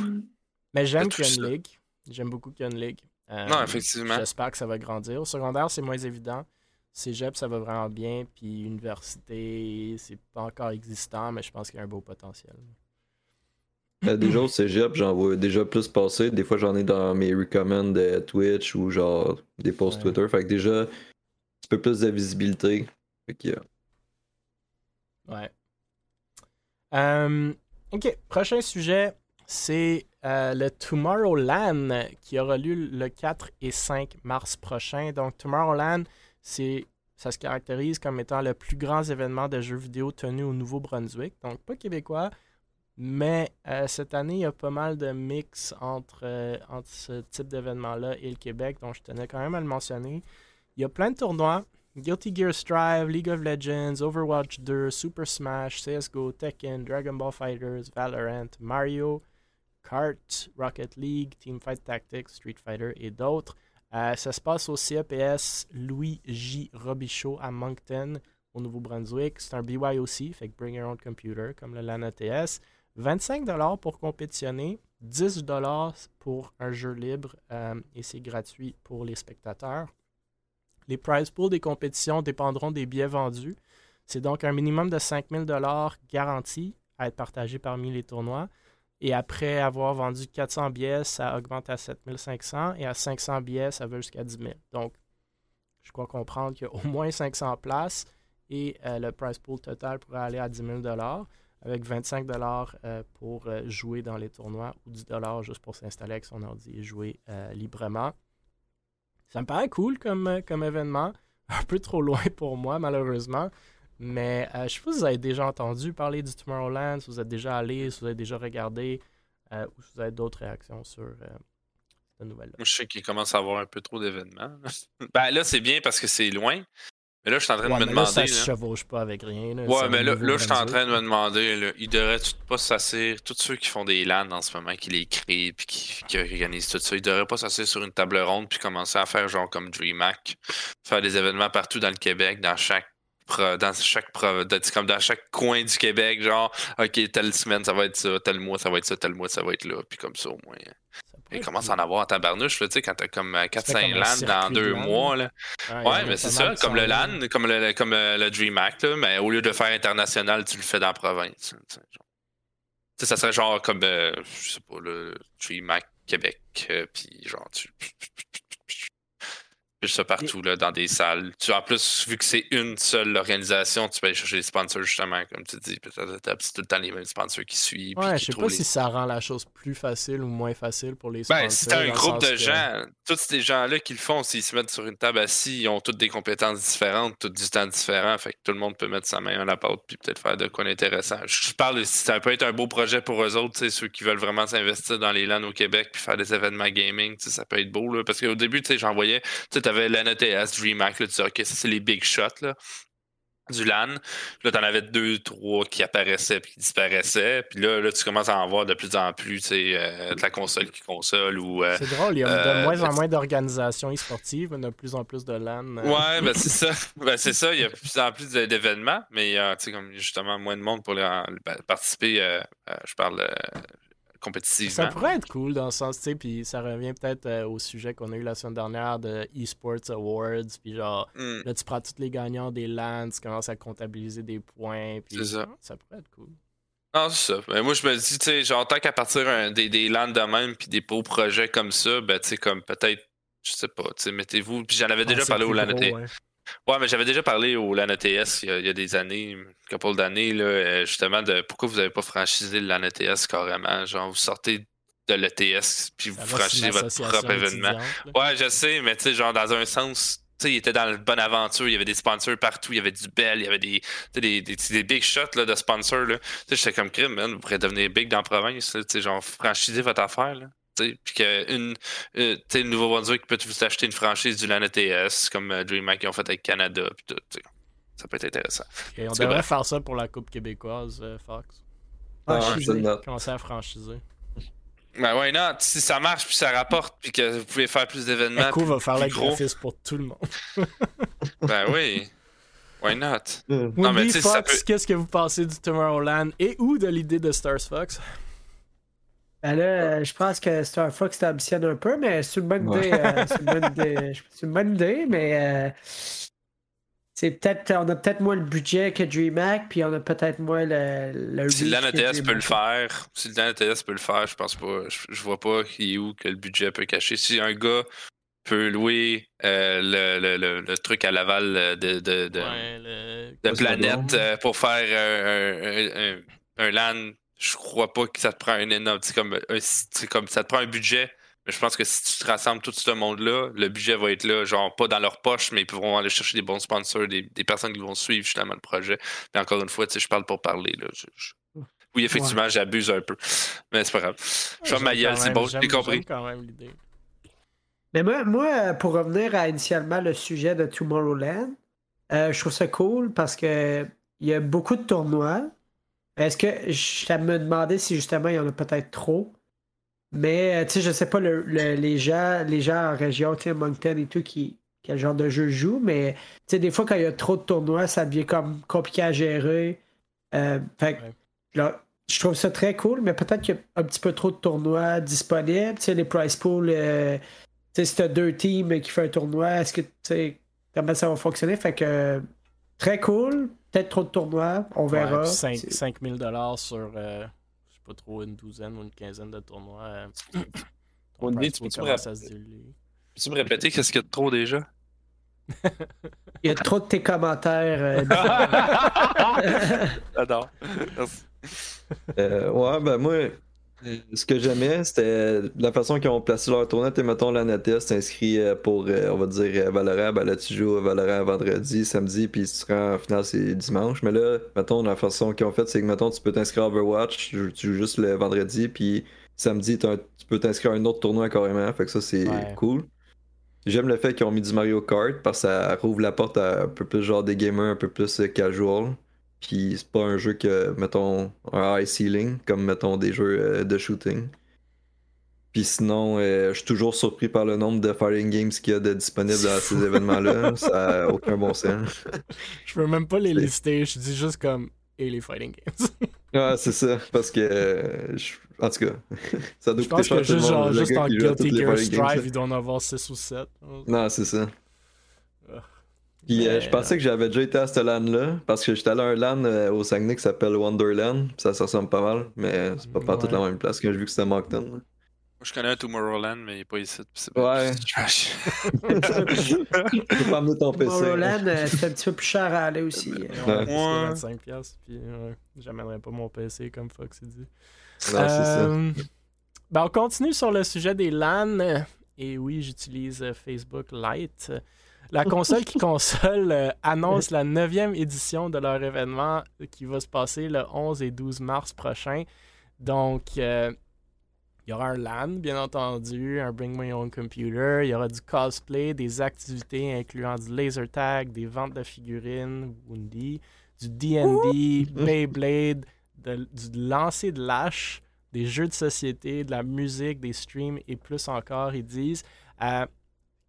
Mais j'aime qu'il y une ligue. J'aime beaucoup qu'il y ait une ligue. Euh, Non, effectivement. J'espère que ça va grandir. Au secondaire, c'est moins évident. Cégep, ça va vraiment bien. Puis université, c'est pas encore existant, mais je pense qu'il y a un beau potentiel. Euh, déjà au cégep, j'en vois déjà plus passer. Des fois, j'en ai dans mes recommends de Twitch ou genre des posts Ouais. Twitter. Fait que déjà, un petit peu plus de visibilité. Fait que, euh, Ouais. Euh, ok, prochain sujet. c'est euh, le Tomorrowland qui aura lieu le 4 et 5 mars prochain. Donc, Tomorrowland, c'est, ça se caractérise comme étant le plus grand événement de jeux vidéo tenu au Nouveau-Brunswick. Donc, pas québécois, mais euh, cette année, il y a pas mal de mix entre, entre ce type d'événement-là et le Québec, donc je tenais quand même à le mentionner. Il y a plein de tournois. Guilty Gear Strive, League of Legends, Overwatch 2, Super Smash, CSGO, Tekken, Dragon Ball Fighters, Valorant, Mario, Kart, Rocket League, Teamfight Tactics, Street Fighter et d'autres. Euh, ça se passe au CEPS Louis J. Robichaud à Moncton, au Nouveau-Brunswick. C'est un BYOC, fait que Bring Your Own Computer, comme le LAN ETS. 25$ pour compétitionner, 10$ pour un jeu libre euh, et c'est gratuit pour les spectateurs. Les prize pools des compétitions dépendront des billets vendus. C'est donc un minimum de 5000 garanti à être partagé parmi les tournois. Et après avoir vendu 400 billets, ça augmente à 7500 et à 500 billets, ça va jusqu'à 10 000. Donc, je crois comprendre qu'il y a au moins 500 places et euh, le prize pool total pourrait aller à 10 000 avec 25 euh, pour euh, jouer dans les tournois ou 10 juste pour s'installer avec son ordi et jouer librement. Ça me paraît cool comme, comme événement. Un peu trop loin pour moi, malheureusement. Mais euh, je sais pas si vous avez déjà entendu parler du Tomorrowland, si vous êtes déjà allé, si vous avez déjà regardé, euh, ou si vous avez d'autres réactions sur euh, cette nouvelle-là. Je sais qu'il commence à avoir un peu trop d'événements. ben là, c'est bien parce que c'est loin. Mais là, je suis en train de me demander. Là, ça se chevauche pas avec rien. ouais, mais là, là je suis en train de me demander, là, il devrait pas s'asseoir, tous ceux qui font des LAN en ce moment, qui les créent, puis qui, qui, organisent tout ça, ils devraient pas s'asseoir sur une table ronde, puis commencer à faire genre comme DreamHack, faire des événements partout dans le Québec, dans chaque dans chaque comme dans chaque coin du Québec, genre, OK, telle semaine, ça va être ça, tel mois, ça va être ça, tel mois, ça va être là, puis comme ça, au moins. Il commence à en avoir en tabarnouche, là, tu sais, quand t'as comme 4-5 euh, LAN dans deux mois, là. Ouais, mais c'est ça, comme le LAN, comme le, comme euh, le DreamHack, là, mais au lieu de faire international, tu le fais dans la province. Tu sais, ça serait genre comme, euh, je sais pas, le DreamHack Québec, puis genre, tu ça partout là, dans des salles. Tu, en plus, vu que c'est une seule organisation, tu peux aller chercher des sponsors justement, comme tu dis. Tu as tout le temps les mêmes sponsors qui suivent. Ouais, je sais pas si ça rend la chose plus facile ou moins facile pour les sponsors. Ben, si t'as un groupe de gens, tous ces gens-là qui le font, s'ils se mettent sur une table assis, ils ont toutes des compétences différentes, tout du temps différent. Fait que tout le monde peut mettre sa main à la pâte puis peut-être faire de quoi d'intéressant. Je parle, ça peut être un beau projet pour eux autres, ceux qui veulent vraiment s'investir dans les LAN au Québec puis faire des événements gaming, ça peut être beau. Là, parce qu'au début, j'en voyais, tu avais l'NETS, DreamHack, là, tu disais, OK, ça, c'est les big shots. Là du LAN. Puis là, t'en avais deux, trois qui apparaissaient puis qui disparaissaient. Puis là, là, tu commences à en voir de plus en plus, tu sais, euh, de la console qui console ou... Euh, c'est drôle, il y a de euh, moins en moins d'organisations e-sportives, a de plus en plus de LAN. Ouais, ben c'est ça. Ben c'est ça, il y a de plus en plus d'événements, mais il y a, tu sais, comme justement moins de monde pour les, ben, participer. je parle ça pourrait être cool dans le sens, tu sais, puis ça revient peut-être euh, au sujet qu'on a eu la semaine dernière de eSports Awards, puis genre, hmm. là, tu prends tous les gagnants des LAN, tu commences à comptabiliser des points, puis ça. ça pourrait être cool. Ah, c'est ça. Mais moi, je me dis, tu sais, genre, tant qu'à partir des, des LAN de même, puis des beaux projets comme ça, ben, tu sais, comme peut-être, je sais pas, tu sais, mettez-vous. Puis j'en avais déjà parlé au LAN Ouais, mais j'avais déjà parlé au LAN ETS il y, a, des années, une couple d'années, euh, justement, de pourquoi vous n'avez pas franchisé le LAN ETS carrément. Genre, vous sortez de l'ETS puis vous franchisez votre propre événement. Ouais, je sais, mais tu sais, genre, dans un sens, tu sais, il était dans la bonne aventure, il y avait des sponsors partout, il y avait du Bell, il y avait des, des, des, big shots là, de sponsors. Tu sais, j'étais comme crime, man, vous pourrez devenir big dans la province, tu sais, genre, franchisez votre affaire. Là puis que une, euh, le Nouveau-Brunswick peut vous acheter une franchise du LAN ETS comme euh, DreamHack ont fait avec Canada. Puis tout, ça peut être intéressant. Et on devrait faire ça pour la Coupe québécoise, euh, Fox. Franchiser. Commencer à franchiser. Ben ouais, non, si ça marche puis ça rapporte puis que vous pouvez faire plus d'événements. Echo va faire la graphisme pour tout le monde. ben oui. Why not? non, mais Fox, qu'est-ce que vous pensez du Tomorrowland et ou de l'idée de Stars Fox? Ben là, euh, je pense que Star Fox t'ambitionne un peu, mais c'est une bonne idée. Euh, c'est une, bonne idée, mais euh, c'est peut-être. On a peut-être moins le budget que DreamHack, puis on a peut-être moins le. le si l'ANTS peut le faire, si peut le faire, je pense pas. Je, vois pas qui est où que le budget peut cacher. Si un gars peut louer le, le, le, truc à Laval de, de, de, planète pour faire un, un, un, un LAN je crois pas que ça te prend un énorme. C'est comme, comme ça te prend un budget. Mais je pense que si tu te rassembles tout ce monde-là, le budget va être là, genre pas dans leur poche, mais ils pourront aller chercher des bons sponsors, des, personnes qui vont suivre justement le projet. Mais encore une fois, je parle pour parler. Là. Oui, effectivement, j'abuse un peu. Mais c'est pas grave. Je fais ma gueule, c'est bon, j'ai compris. Mais moi, moi, pour revenir à initialement le sujet de Tomorrowland, euh, je trouve ça cool parce que il y a beaucoup de tournois. Est-ce que je me demandais si justement il y en a peut-être trop? Mais euh, tu sais, je sais pas les gens, les gens en région, tu sais, Moncton et tout, qui, quel genre de jeu jouent, mais tu sais, des fois quand il y a trop de tournois, ça devient comme compliqué à gérer. Euh, fait là, je trouve ça très cool, mais peut-être qu'il y a un petit peu trop de tournois disponibles. Tu sais, les price pools, euh, tu sais, si t'as deux teams qui font un tournoi, est-ce que tu sais comment ça va fonctionner? Fait que très cool. Peut-être trop de tournois, on verra. 5, 5000 dollars sur, euh, je sais pas trop, une douzaine ou une quinzaine de tournois. Euh, on dit, tu peux-tu me, répéter qu'est-ce qu'il y a de trop déjà? Il y a trop de tes commentaires. J'adore. Euh, ouais, ben moi, ce que j'aimais, c'était la façon qu'ils ont placé leur tournoi. Et mettons, la NETS inscrit euh, pour, euh, on va dire, Valorant. Ben là, tu joues Valorant vendredi, samedi, puis tu rends en finale, c'est dimanche. Mais là, mettons, la façon qu'ils ont fait, c'est que, mettons, tu peux t'inscrire à Overwatch, tu joues juste le vendredi, puis samedi, tu peux t'inscrire à un autre tournoi carrément. Fait que ça, c'est cool. J'aime le fait qu'ils ont mis du Mario Kart parce que ça rouvre la porte à un peu plus genre des gamers un peu plus casual. Puis c'est pas un jeu que, mettons, un high ceiling, comme, mettons, des jeux euh, de shooting. Puis sinon, euh, je suis toujours surpris par le nombre de fighting games qu'il y a de disponibles à ces événements-là. Ça n'a aucun bon sens. je veux même pas les lister, je dis juste comme et les fighting games. ah, c'est ça, parce que. Euh, en tout cas, ça doit je pense que juste, genre, juste en Guilty Gear Strive, il doit en avoir 6 ou 7. Non, c'est ça. Puis euh, je pensais que j'avais déjà été à ce LAN-là, parce que j'étais allé à un LAN euh, au Saguenay qui s'appelle Wonderland, ça, ça ressemble pas mal, mais c'est pas partout la même place quand j'ai vu que c'était Moncton. Moi, je connais un Tomorrowland, mais il est pas ici. ouais. trash. tu peux pas amener ton PC. Tomorrowland, euh, c'est un petit peu plus cher à aller aussi. Ouais, ouais. 25$, puis j'amènerai pas mon PC comme Fox dit. Non, c'est ça. Ben, on continue sur le sujet des LAN. Et oui, j'utilise Facebook Lite. La console qui console euh, annonce la neuvième édition de leur événement qui va se passer le 11 et 12 mars prochain. Donc, euh, il y aura un LAN, bien entendu, un Bring My Own Computer, il y aura du cosplay, des activités incluant du laser tag, des ventes de figurines, Woundy, du DD, Beyblade, du lancer de lâche, des jeux de société, de la musique, des streams et plus encore, ils disent. Euh,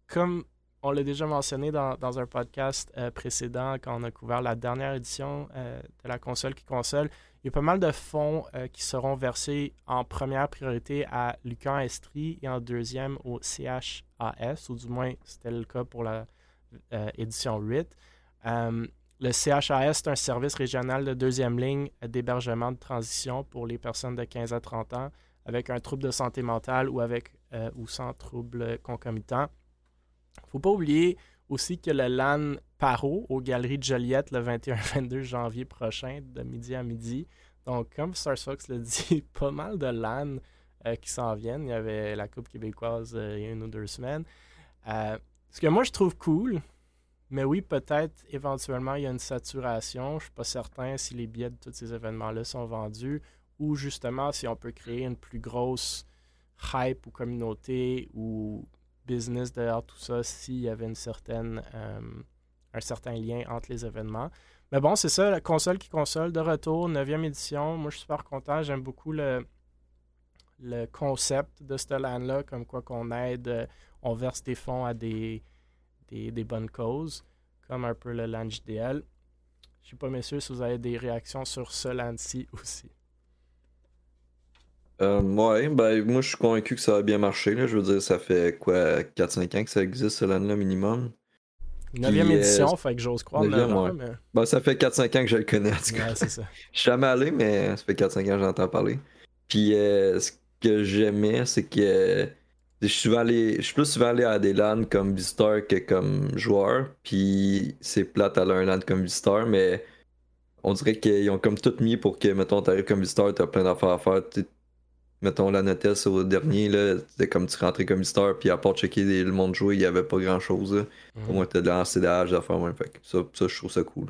comme on l'a déjà mentionné dans, un podcast euh, précédent quand on a couvert la dernière édition euh, de la console qui console. Il y a pas mal de fonds euh, qui seront versés en première priorité à Lucan Estrie et en deuxième au CHAS, ou du moins c'était le cas pour la édition 8. le CHAS, c'est un service régional de deuxième ligne d'hébergement de transition pour les personnes de 15 à 30 ans avec un trouble de santé mentale ou avec ou sans trouble concomitant faut pas oublier aussi que le LAN Paro aux Galeries de Joliette le 21-22 janvier prochain, de midi à midi. Donc, comme Star Fox le dit, pas mal de LAN euh, qui s'en viennent. Il y avait la Coupe québécoise euh, il y a une ou deux semaines. Euh, ce que moi, je trouve cool, mais oui, peut-être éventuellement, il y a une saturation. Je ne suis pas certain si les billets de tous ces événements-là sont vendus ou justement si on peut créer une plus grosse hype ou communauté ou business derrière tout ça s'il y avait une certaine, euh, un certain lien entre les événements. Mais bon, c'est ça, la console qui console de retour, 9e édition. Moi, je suis super content. J'aime beaucoup le, le concept de ce LAN-là, comme quoi qu'on aide, euh, on verse des fonds à des, des, des, bonnes causes, comme un peu le LAN JDL. Je ne sais pas, messieurs, si vous avez des réactions sur ce LAN-ci aussi. Euh, ouais, ben moi je suis convaincu que ça a bien marché. Là. Je veux dire, ça fait quoi 4-5 ans que ça existe ce LAN là minimum. 9 édition, fait que j'ose croire. 9 ouais. mais... ben, ça fait 4-5 ans que je le connais. En tout cas. Ouais, c'est ça. je suis jamais allé, mais ça fait 4-5 ans que j'entends parler. Puis euh, ce que j'aimais, c'est que je suis, souvent allé, je suis plus souvent allé à des LAN comme visiteur que comme joueur. Puis c'est plate à un LAN comme visiteur, mais on dirait qu'ils ont comme tout mis pour que, mettons, t'arrives comme visiteur, t'as plein d'affaires à faire. Mettons, la notice au dernier, là, c'était comme tu rentrais comme visiteur, puis à part checker le monde jouer, il y avait pas grand chose. Là. Mhm. Pour moi, t'as de d'affaires, ouais. Fait que ça, ça, je trouve ça cool.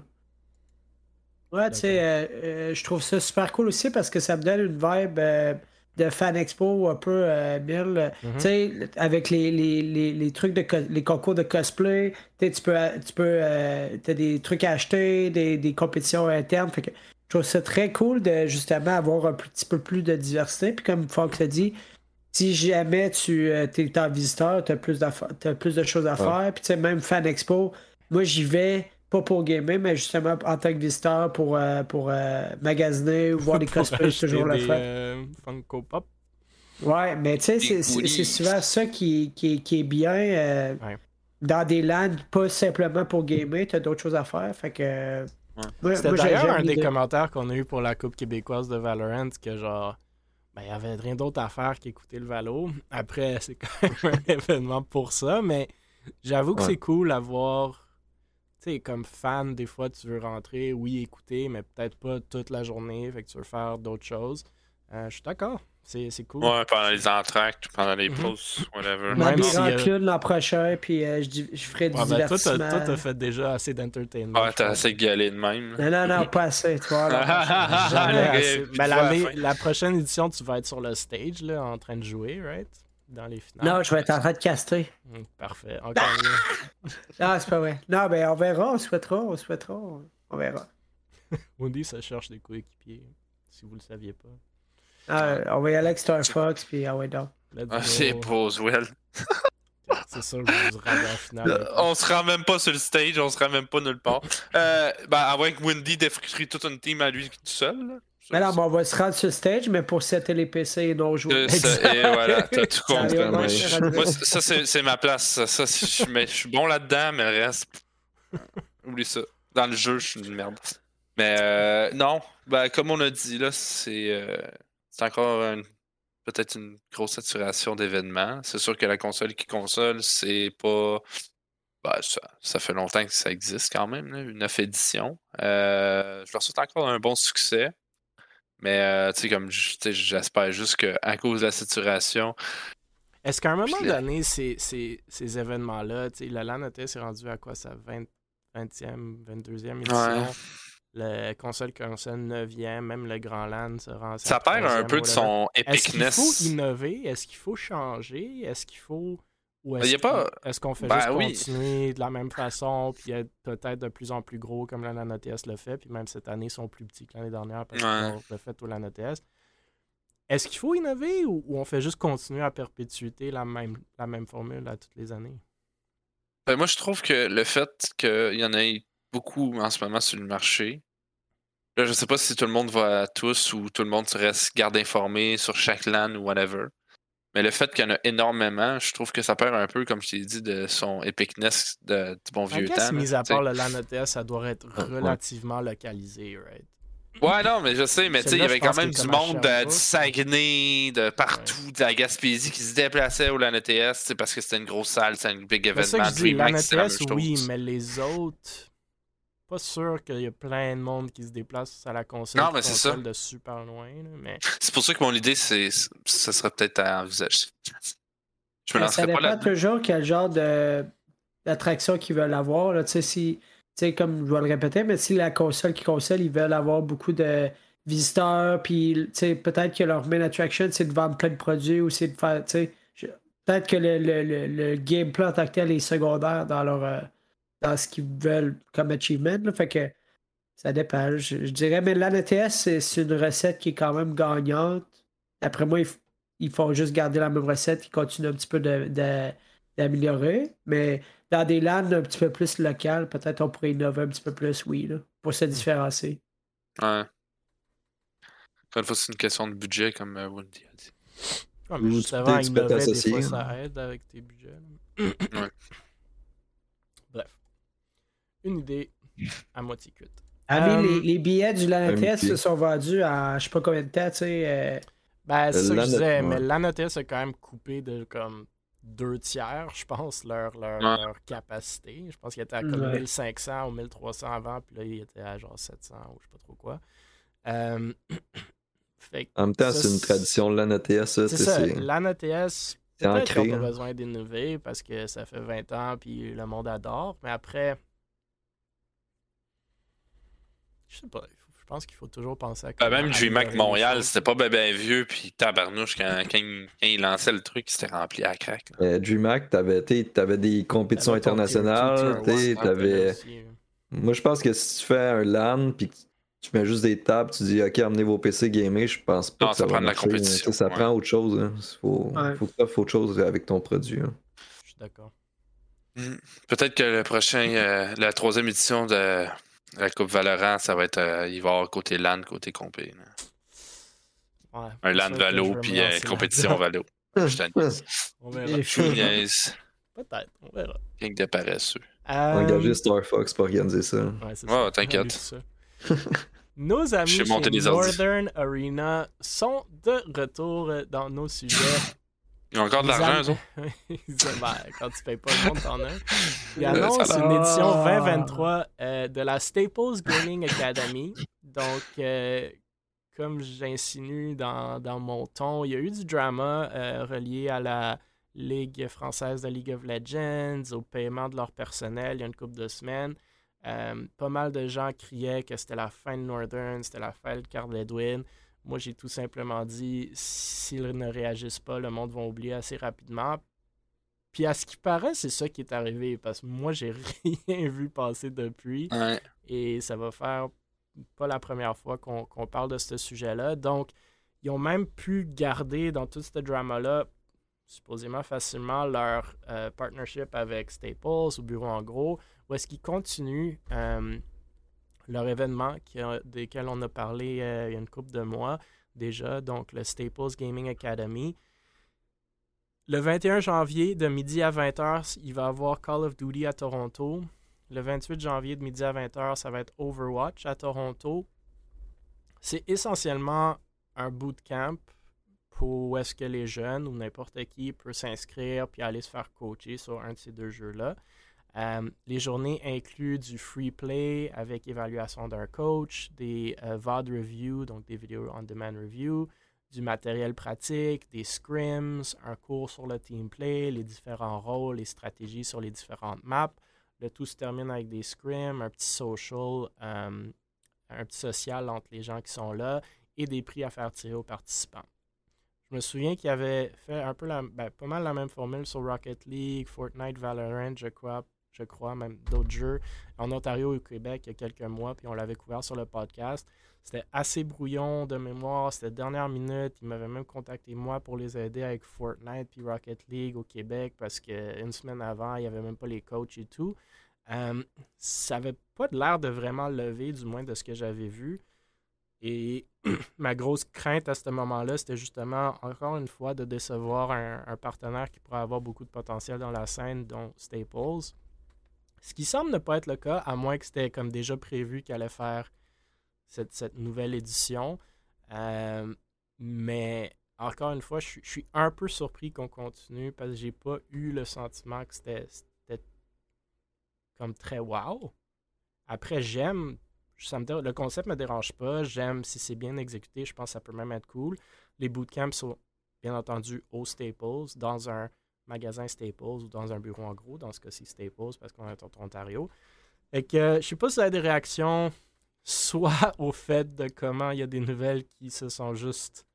Ouais, tu sais, euh, euh, je trouve ça super cool aussi parce que ça me donne une vibe euh, de fan expo un peu euh, mille. euh, Mhm. Tu sais, avec les, les, les, les trucs de les concours de cosplay, tu sais, tu peux, tu peux euh, t'as des trucs à acheter, des, des compétitions internes. Fait que je trouve ça très cool de justement avoir un petit peu plus de diversité. Puis comme Fox a dit, si jamais tu euh, es en visiteur, tu as plus, de choses à faire. Puis tu sais, même Fan Expo, moi j'y vais pas pour gamer, mais justement en tant que visiteur pour, euh, pour euh, magasiner ou voir des cosplays, toujours le euh, Funko Pop. Ouais, mais tu sais, c'est- souvent ça qui, qui, qui est bien. Ouais. Dans des lands, pas simplement pour gamer, t'as d'autres choses à faire. Fait que. C'était d'ailleurs un des commentaires qu'on a eu pour la Coupe québécoise de Valorant que genre ben, il y avait rien d'autre à faire qu'écouter le Valo. Après, c'est quand même un événement pour ça, mais j'avoue que Ouais. c'est cool à voir. Tu sais, comme fan, des fois, tu veux rentrer, oui, écouter, mais peut-être pas toute la journée, fait que tu veux faire d'autres choses. Euh, je suis d'accord. C'est c'est cool. Ouais, pendant les entractes, pendant les Mhm. pauses, whatever. Même si, euh, l'an prochain, puis euh, je, je ferai du Ouais, ben, toi, t'as- divertissement. toi, t'as fait déjà assez d'entertainment. Ouais, je t'as assez gueulé de même. Non, non, non, pas assez, toi. Ben, la l'année- fin. la prochaine édition, tu vas être sur le stage, là, en train de jouer, right? Dans les finales. non, je vais être en train de caster. Hum, Parfait. Encore mieux. Non, c'est pas vrai. Non, ben on verra, on souhaitera, on souhaitera. On verra. Woody, ça cherche des coéquipiers, si vous le saviez pas. Ah, on va y aller avec Star Fox, puis ah ouais, donc. Ah, c'est Boswell. C'est sûr que vous vous rendez en finale. On se rend même pas sur le stage, on se rend même pas nulle part. Euh, ben, avant que Wendy défructerait toute une team à lui tout seul. là. Mais non, on va se rendre sur le stage, mais pour setter les PC et non jouer. Euh, ça- et voilà, t'as tout Ça compris. Moi, ça, c'est c'est ma place. Ça, ça, je, suis- mais je suis bon là-dedans, mais le reste. Oublie ça. Dans le jeu, je suis une merde. Mais euh, non, ben, comme on a dit, là, c'est euh, c'est encore une- peut-être une grosse saturation d'événements. C'est sûr que la console qui console, c'est pas. ben, ça, ça fait longtemps que ça existe quand même, là, une 9 éditions. Euh, je leur souhaite encore un bon succès. Mais euh, tu sais, comme j'espère juste qu'à cause de la saturation, Est-ce qu'à un moment la- donné, ces, ces, ces événements-là, tu sais, le LAN ETS est rendu à quoi ça 20, 20e, 22e édition? Ouais. Le console console 9e, même le Grand LAN se rend ça perd un 3e, peu de son Est-ce qu'il epicness. faut innover? Est-ce qu'il faut changer? Est-ce qu'il faut. Ou est-ce pas- est-ce qu'on fait Ben juste oui. continuer de la même façon, puis être peut-être de plus en plus gros comme la LAN-ETS le fait, puis même cette année, ils sont plus petits que l'année dernière parce Ouais. qu'on le fait au LAN-ETS. Est-ce qu'il faut innover ou, ou on fait juste continuer à perpétuer la même, la même formule à toutes les années? Ben, moi, je trouve que le fait qu'il y en ait beaucoup en ce moment sur le marché, là, je sais pas si tout le monde va à tous ou tout le monde se reste garde informé sur chaque LAN ou whatever. Mais le fait qu'il y en a énormément, je trouve que ça perd un peu, comme je t'ai dit, de son epicness de, du bon vieux temps. mis à part le LAN-ETS, ça doit être Ah, ouais. relativement localisé, right? Ouais, non, mais je sais, mais tu sais, il y avait quand même du monde de, du. Saguenay, de partout, de la Gaspésie qui se déplaçait au LAN ETS, tu sais, parce que c'était une grosse salle, c'était un big C'est événement. ça que je dis, même oui, mais les autres, pas sûr qu'il y a plein de monde qui se déplace à la console. Non, mais c'est ça. de super loin, là, mais... C'est pour ça que mon idée, c'est, ce serait peut-être à envisager. Je me ça lancerais pas dépend là-dedans. toujours quel genre de d'attraction qu'ils veulent avoir. Là. Tu sais, si, tu sais, comme je vais le répéter, mais si la console qui console, ils veulent avoir beaucoup de visiteurs, puis tu sais, peut-être que leur main attraction, c'est de vendre plein de produits ou c'est de faire. tu sais, je- Peut-être que le, le, le, le gameplay en tant que tel est secondaire dans leur euh, dans ce qu'ils veulent comme achievement. là. Fait que ça dépend. Je, je dirais, mais l'ANETS, c'est c'est une recette qui est quand même gagnante. Après moi, ils, f- ils font juste garder la même recette, ils continuent un petit peu de- de- d'améliorer. Mais dans des landes un petit peu plus locales, peut-être on pourrait innover un petit peu plus, oui, là, pour se différencier. Ouais. Encore une fois, c'est une question de budget, comme euh, Wendy a dit. Ouais, mais juste avant, innover, des fois, hein. ça aide avec tes budgets. Ouais. Une idée à moitié cuite. Ah, Euh, mais les, les billets du LANETS MVP. se sont vendus à je sais pas combien de temps, tu sais. euh, Ben, c'est ça que je disais, ouais. mais l'ANOTS a quand même coupé de comme deux tiers, je pense, leur, leur, Ouais. leur capacité. Je pense qu'ils étaient à comme Ouais. 1500 ou 1300 avant, puis là, ils étaient à genre 700 ou je sais pas trop quoi. Euh, fait que En même temps, c'est une tradition de l'ANATS, ça. C'est ça, c'est- l'AN ETS, c'est peut-être qu'on a hein. besoin d'innover parce que ça fait 20 ans puis le monde adore, mais après, je sais pas, il je pense qu'il faut toujours penser à Ben, même les Montréal, c'était pas ben vieux, puis tabarnouche, quand, quand, il, quand il lançait le truc, c'était rempli à crack. Euh, DreamHack, t'avais t'avais des compétitions T'avais internationales. t'avais- aussi. Moi, je pense que si tu fais un LAN puis que tu mets juste des tables, tu dis OK, amenez vos PC gamer, je pense pas Non, que ça, ça va prend de la marcher, compétition, Ça ouais. prend autre chose. Hein. Faut, Ouais. faut que tu offres autre chose avec ton produit. hein. Je suis d'accord. Peut-être que le prochain, euh, la troisième édition de la Coupe Valorant, ça va être, euh, il va y avoir côté LAN, côté compé. là. Ouais, Un LAN que Valo, puis euh, compétition. Valo. Je t'en niaise. On verra. Peut-être, on verra. Gang de paresseux. Euh, Engager Star Fox pour organiser ça. ouais, c'est Ouais, ça. t'inquiète. Nos amis chez. Northern Arena sont de retour euh, dans nos sujets. Ils ont encore de l'argent, eux autres? Ben, quand tu payes pas le monde, t'en as. Ils annoncent une édition Ah. 2023 euh, de la Staples Gaming Academy. Donc, euh, comme j'insinue dans, dans mon ton, il y a eu du drama euh, relié à la Ligue française de League of Legends, au paiement de leur personnel il y a une couple de semaines. Pas mal de gens criaient que c'était la fin de Northern, c'était la fin de Carl Edwin. Moi, j'ai tout simplement dit, s'ils ne réagissent pas, le monde va oublier assez rapidement. Puis à ce qui paraît, c'est ça qui est arrivé, parce que moi, j'ai rien vu passer depuis. Ouais. Et ça va faire pas la première fois qu'on qu'on parle de ce sujet-là. Donc, ils ont même pu garder dans tout ce drama-là, supposément facilement, leur euh, partnership avec Staples, au bureau en gros, où est-ce qu'ils continuent euh, leur événement desquels on a parlé euh, il y a une couple de mois déjà, donc le Staples Gaming Academy. Le 21 janvier, de midi à 20h, il va y avoir Call of Duty à Toronto. Le 28 janvier, de midi à 20h, ça va être Overwatch à Toronto. C'est essentiellement un bootcamp pour où est-ce que les jeunes ou n'importe qui peut s'inscrire puis aller se faire coacher sur un de ces deux jeux-là. Euh, les journées incluent du free play avec évaluation d'un coach, des euh, VOD reviews, donc des vidéos on demand review, du matériel pratique, des scrims, un cours sur le team play, les différents rôles, les stratégies sur les différentes maps. Le tout se termine avec des scrims, un petit social, euh, un petit social entre les gens qui sont là et des prix à faire tirer aux participants. Je me souviens qu'il avait fait un peu la, ben, pas mal la même formule sur Rocket League, Fortnite, Valorant, je crois, je crois, même d'autres jeux en Ontario et au Québec il y a quelques mois, puis on l'avait couvert sur le podcast. C'était assez brouillon de mémoire, c'était dernière minute. Ils m'avaient même contacté moi pour les aider avec Fortnite puis Rocket League au Québec parce qu'une semaine avant, il n'y avait même pas les coachs et tout. Euh, ça avait pas l'air de vraiment lever, du moins de ce que j'avais vu. Et ma grosse crainte à ce moment-là, c'était justement, encore une fois, de décevoir un partenaire qui pourrait avoir beaucoup de potentiel dans la scène, dont Staples. Ce qui semble ne pas être le cas, à moins que c'était comme déjà prévu qu'il allait faire cette, cette nouvelle édition. Euh, mais encore une fois, je suis, un peu surpris qu'on continue parce que j'ai pas eu le sentiment que c'était comme très wow. Après, j'aime. le concept me dérange pas. J'aime si c'est bien exécuté. Je pense que ça peut même être cool. Les bootcamps sont bien entendu au Staples, dans un magasin Staples ou dans un bureau en gros, dans ce cas-ci Staples, parce qu'on est en Ontario. Et que je sais pas si vous avez des réactions, soit au fait de comment il y a des nouvelles qui se sont juste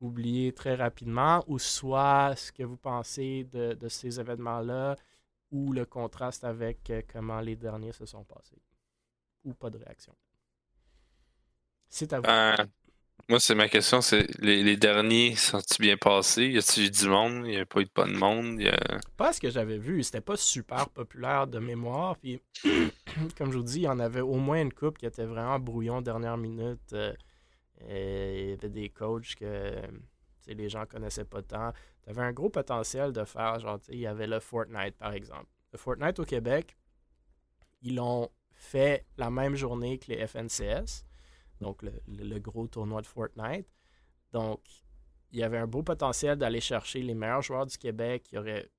oubliées très rapidement, ou soit ce que vous pensez de, de ces événements-là, ou le contraste avec euh, comment les derniers se sont passés. Ou pas de réaction. C'est à vous. Euh, moi, c'est ma question, c'est les, derniers sont-ils bien passés? Y a-t-il du monde? Y a pas eu pas de monde? Pas ce que j'avais vu, c'était pas super populaire de mémoire. Puis, comme je vous dis, il y en avait au moins une coupe qui était vraiment brouillon dernière minute. euh, il y avait des coachs que les gens connaissaient pas tant. Tu avais un gros potentiel de faire, genre, il y avait le Fortnite, par exemple. Le Fortnite au Québec, ils l'ont fait la même journée que les FNCS, donc le, gros tournoi de Fortnite. Donc, il y avait un beau potentiel d'aller chercher les meilleurs joueurs du Québec qui auraient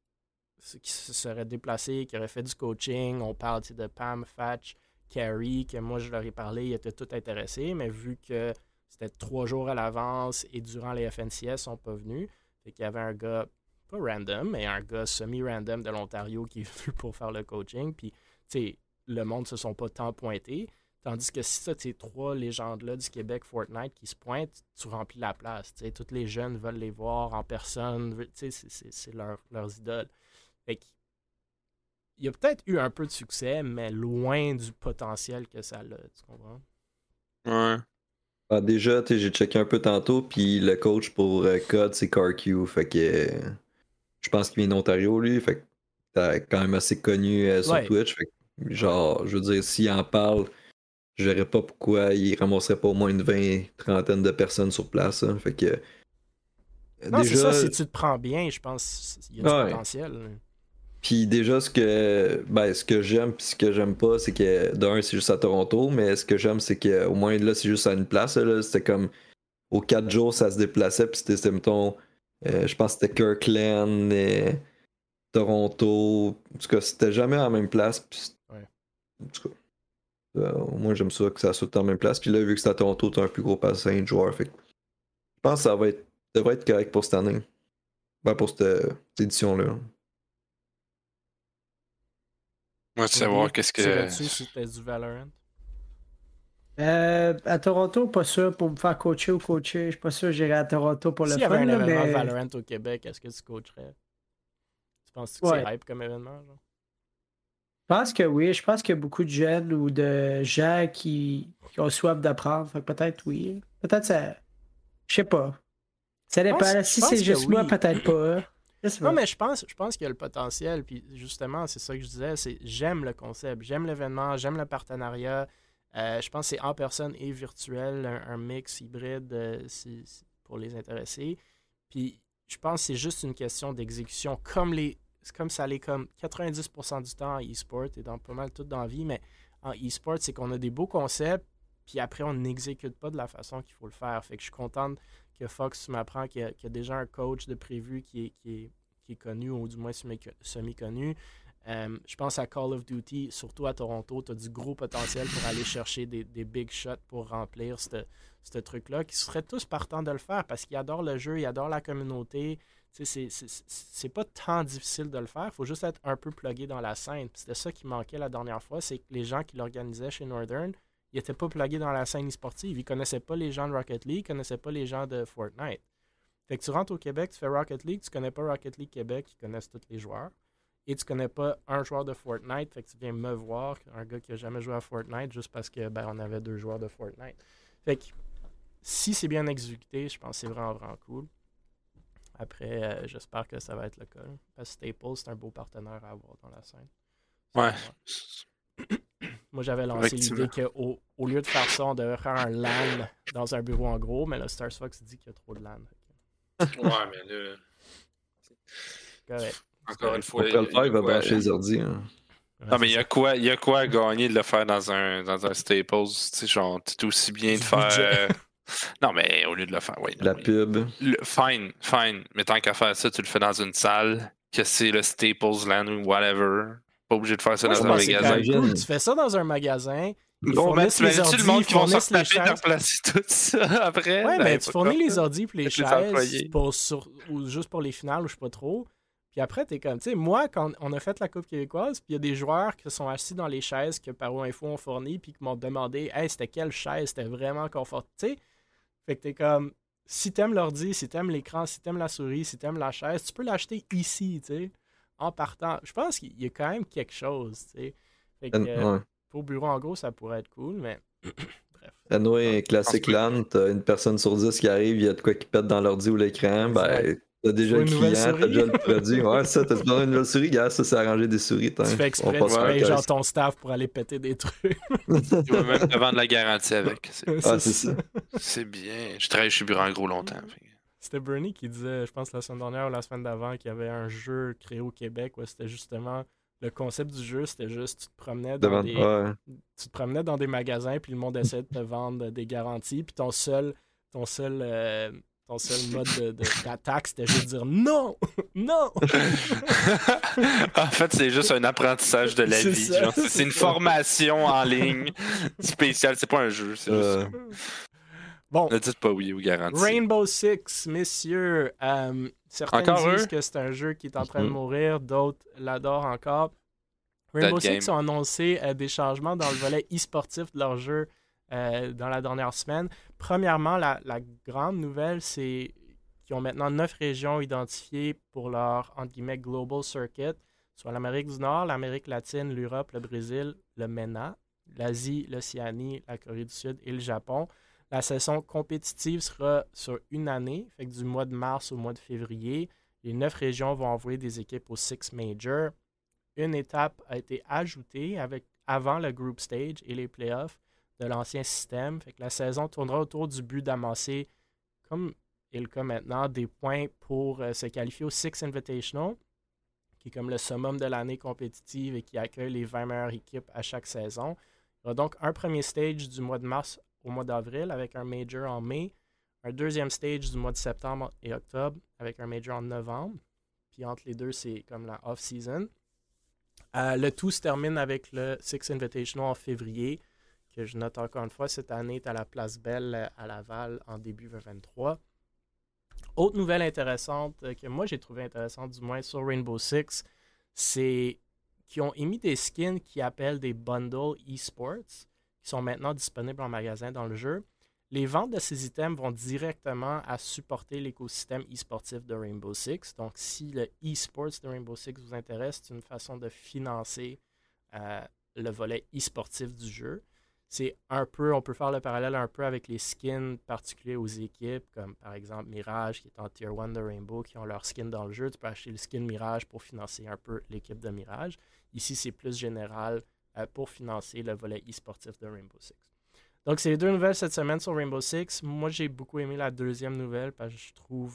qui se seraient déplacés, qui auraient fait du coaching. On parle de Pam, Fatch, Carrie, que moi je leur ai parlé, ils étaient tous intéressés, mais vu que c'était trois jours à l'avance et durant les FNCS, ils sont pas venus. Fait qu'il y avait un gars, pas random, mais un gars semi-random de l'Ontario qui est venu pour faire le coaching. Puis, tu le monde ne se sont pas tant pointés. Tandis que si tu as ces trois légendes-là du Québec Fortnite qui se pointent, tu remplis la place. sais Tous les jeunes veulent les voir en personne. C'est leur, leurs idoles. Fait il y a peut-être eu un peu de succès, mais loin du potentiel que ça a. Tu comprends? Ouais. Ah, déjà, j'ai checké un peu tantôt, puis le coach pour euh, Code, c'est CarQ. Fait que euh, je pense qu'il vient d'Ontario, lui. Fait que t'es quand même assez connu euh, sur Twitch. Fait que, genre, je veux dire, s'il en parle, je verrais pas pourquoi il ramasserait pas au moins une 20, trentaine de personnes sur place. Hein. Fait que. Non, c'est ça, si tu te prends bien, je pense qu'il y a du potentiel. Puis déjà, ce que, ben, ce que j'aime puis ce que j'aime pas, c'est que d'un, c'est juste à Toronto, mais ce que j'aime, c'est qu'au moins là, c'est juste à une place. C'était comme aux quatre jours, ça se déplaçait, puis c'était, mettons, euh, je pense que c'était Kirkland, et Toronto. En tout cas, c'était jamais à la même place. En tout cas, euh, au moins, j'aime ça que ça soit à la même place. Puis là, vu que c'est à Toronto, t'as un plus gros bassin de joueurs. Fait je pense que ça va être, devrait être correct pour cette année. Ben, pour cette édition-là. Moi, tu savoir qu'est-ce que. Tu du Valorant? Euh, à Toronto, pas sûr pour me faire coacher ou coacher. Je suis pas sûr que j'irai à Toronto pour le faire. S'il y avait un événement Valorant au Québec, est-ce que tu coacherais? Tu penses que c'est hype comme événement? Genre? Je pense que oui. Je pense qu'il y a beaucoup de jeunes ou de gens qui, qui ont soif d'apprendre. Peut-être oui. Peut-être ça. Je sais pas. Ça dépend. si c'est juste moi, peut-être pas. Non, mais je pense, je pense qu'il y a le potentiel. Puis justement, c'est ça que je disais, c'est j'aime le concept, j'aime l'événement, j'aime le partenariat. Euh, je pense que c'est en personne et virtuel, un, mix hybride euh, pour les intéressés. Puis je pense que c'est juste une question d'exécution, comme les comme ça l'est comme 90% du temps en e-sport et dans pas mal tout dans la vie, mais en e-sport, c'est qu'on a des beaux concepts, puis après on n'exécute pas de la façon qu'il faut le faire. Fait que je suis contente que Fox m'apprend qu'il y, a déjà un coach de prévu qui est, qui est, connu, ou du moins semi-connu. Euh, je pense à Call of Duty, surtout à Toronto, tu as du gros potentiel pour aller chercher des, big shots pour remplir ce truc-là, qui seraient tous partants de le faire parce qu'ils adorent le jeu, ils adorent la communauté. C'est pas tant difficile de le faire, il faut juste être un peu plugué dans la scène. C'était ça qui manquait la dernière fois, c'est que les gens qui l'organisaient chez Northern, il n'était pas plugué dans la scène sportive. Il connaissait pas les gens de Rocket League, il connaissait pas les gens de Fortnite. Fait que tu rentres au Québec, tu fais Rocket League, tu connais pas Rocket League Québec, ils connaissent tous les joueurs. Et tu connais pas un joueur de Fortnite, fait que tu viens me voir, un gars qui a jamais joué à Fortnite, juste parce que ben, on avait deux joueurs de Fortnite. Fait que si c'est bien exécuté, je pense que c'est vraiment, vraiment cool. Après, euh, j'espère que ça va être le cas. Parce que Staples, c'est un beau partenaire à avoir dans la scène. Ouais. Moi, j'avais lancé l'idée qu'au au lieu de faire ça, on devrait faire un LAN dans un bureau en gros, mais le Stars Fox dit qu'il y a trop de LAN. ouais, mais là. Correct. Encore une fois. Le faire, il va brancher les ordi. Hein. Non, mais il y, a quoi, il y a quoi à gagner de le faire dans un, dans un Staples? Tu sais, genre, c'est aussi bien de faire. Non, mais au lieu de le faire, oui. La pub. fine, fine. Mais tant qu'à faire ça, tu le fais dans une salle, que c'est le Staples Land ou whatever. Pas obligé de faire ça dans un magasin. Tu fais ça dans un magasin. Bon, mais tu le monde qui vont se taper de replacer tout ça après? Ouais, mais tu fournis les ordi et les chaises pour, ou juste pour les finales ou je sais pas trop. Puis après, t'es comme, tu sais, moi, quand on a fait la Coupe québécoise, puis il y a des joueurs qui sont assis dans les chaises que Paro Info ont fourni, puis qui m'ont demandé, hey, c'était quelle chaise, c'était vraiment confortable. Tu sais, fait que t'es comme, si t'aimes l'ordi, si t'aimes l'écran, si t'aimes la souris, si t'aimes la chaise, tu peux l'acheter ici, tu sais en partant. Je pense qu'il y a quand même quelque chose, tu sais. Fait que, Pour bureau, en gros, ça pourrait être cool, mais bref. Anyway, classique LAN, t'as une personne sur dix qui arrive, il y a de quoi qui pète dans l'ordi ou l'écran, ben. T'as déjà le client, t'as déjà le produit. Ouais, ça, t'as besoin d'une nouvelle souris, gars, ça, c'est arranger des souris. Tu fais exprès, tu payes genre ton staff pour aller péter des trucs. tu vas même te vendre la garantie avec. Ah, c'est ça. C'est bien. Je travaille chez Bureau en gros longtemps. C'était Bernie qui disait, je pense la semaine dernière ou la semaine d'avant, qu'il y avait un jeu créé au Québec où c'était justement le concept du jeu, c'était juste tu te promenais dans des tu te promenais dans des magasins puis le monde essayait de te vendre des garanties puis ton seul ton seul euh, ton seul mode de- de- d'attaque, c'était juste dire non, non. en fait, c'est juste un apprentissage de la vie. C'est une ça. formation en ligne spéciale. C'est pas un jeu. C'est Euh, juste. Bon, Ne dites pas oui ou garantie. Rainbow Six, messieurs. euh, certains Encore disent eux? que c'est un jeu qui est en train de Mhm. mourir, d'autres l'adorent encore. Rainbow Six game. ont annoncé euh, des changements dans le volet e-sportif de leur jeu euh, dans la dernière semaine. Premièrement, la, grande nouvelle, c'est qu'ils ont maintenant neuf régions identifiées pour leur Global Circuit, soit l'Amérique du Nord, l'Amérique latine, l'Europe, le Brésil, le MENA, l'Asie, l'Océanie, la Corée du Sud et le Japon. La session compétitive sera sur une année, fait que du mois de mars au mois de février. Les neuf régions vont envoyer des équipes au Six Major. Une étape a été ajoutée avec, avant le group stage et les playoffs de l'ancien système. Fait que la saison tournera autour du but d'amasser, comme est le cas maintenant, des points pour euh, se qualifier au Six Invitational, qui est comme le summum de l'année compétitive et qui accueille les 20 meilleures équipes à chaque saison. Il y aura donc un premier stage du mois de mars au mois d'avril avec un major en mai, un deuxième stage du mois de septembre et octobre avec un major en novembre. Puis entre les deux, c'est comme la off-season. Euh, le tout se termine avec le Six Invitational en février, que je note encore une fois, cette année est à la Place Belle euh, à Laval en début 2023. Autre nouvelle intéressante euh, que moi j'ai trouvé intéressante, du moins sur Rainbow Six, c'est qu'ils ont émis des skins qui appellent des bundles esports, qui sont maintenant disponibles en magasin dans le jeu. Les ventes de ces items vont directement à supporter l'écosystème e-sportif de Rainbow Six. Donc, si le e-sports de Rainbow Six vous intéresse, c'est une façon de financer euh, le volet e-sportif du jeu. C'est un peu, on peut faire le parallèle un peu avec les skins particuliers aux équipes, comme par exemple Mirage, qui est en Tier 1 de Rainbow, qui ont leur skin dans le jeu. Tu peux acheter le skin Mirage pour financer un peu l'équipe de Mirage. Ici, c'est plus général euh, pour financer le volet e-sportif de Rainbow Six. Donc, c'est les deux nouvelles cette semaine sur Rainbow Six. Moi, j'ai beaucoup aimé la deuxième nouvelle parce que je trouve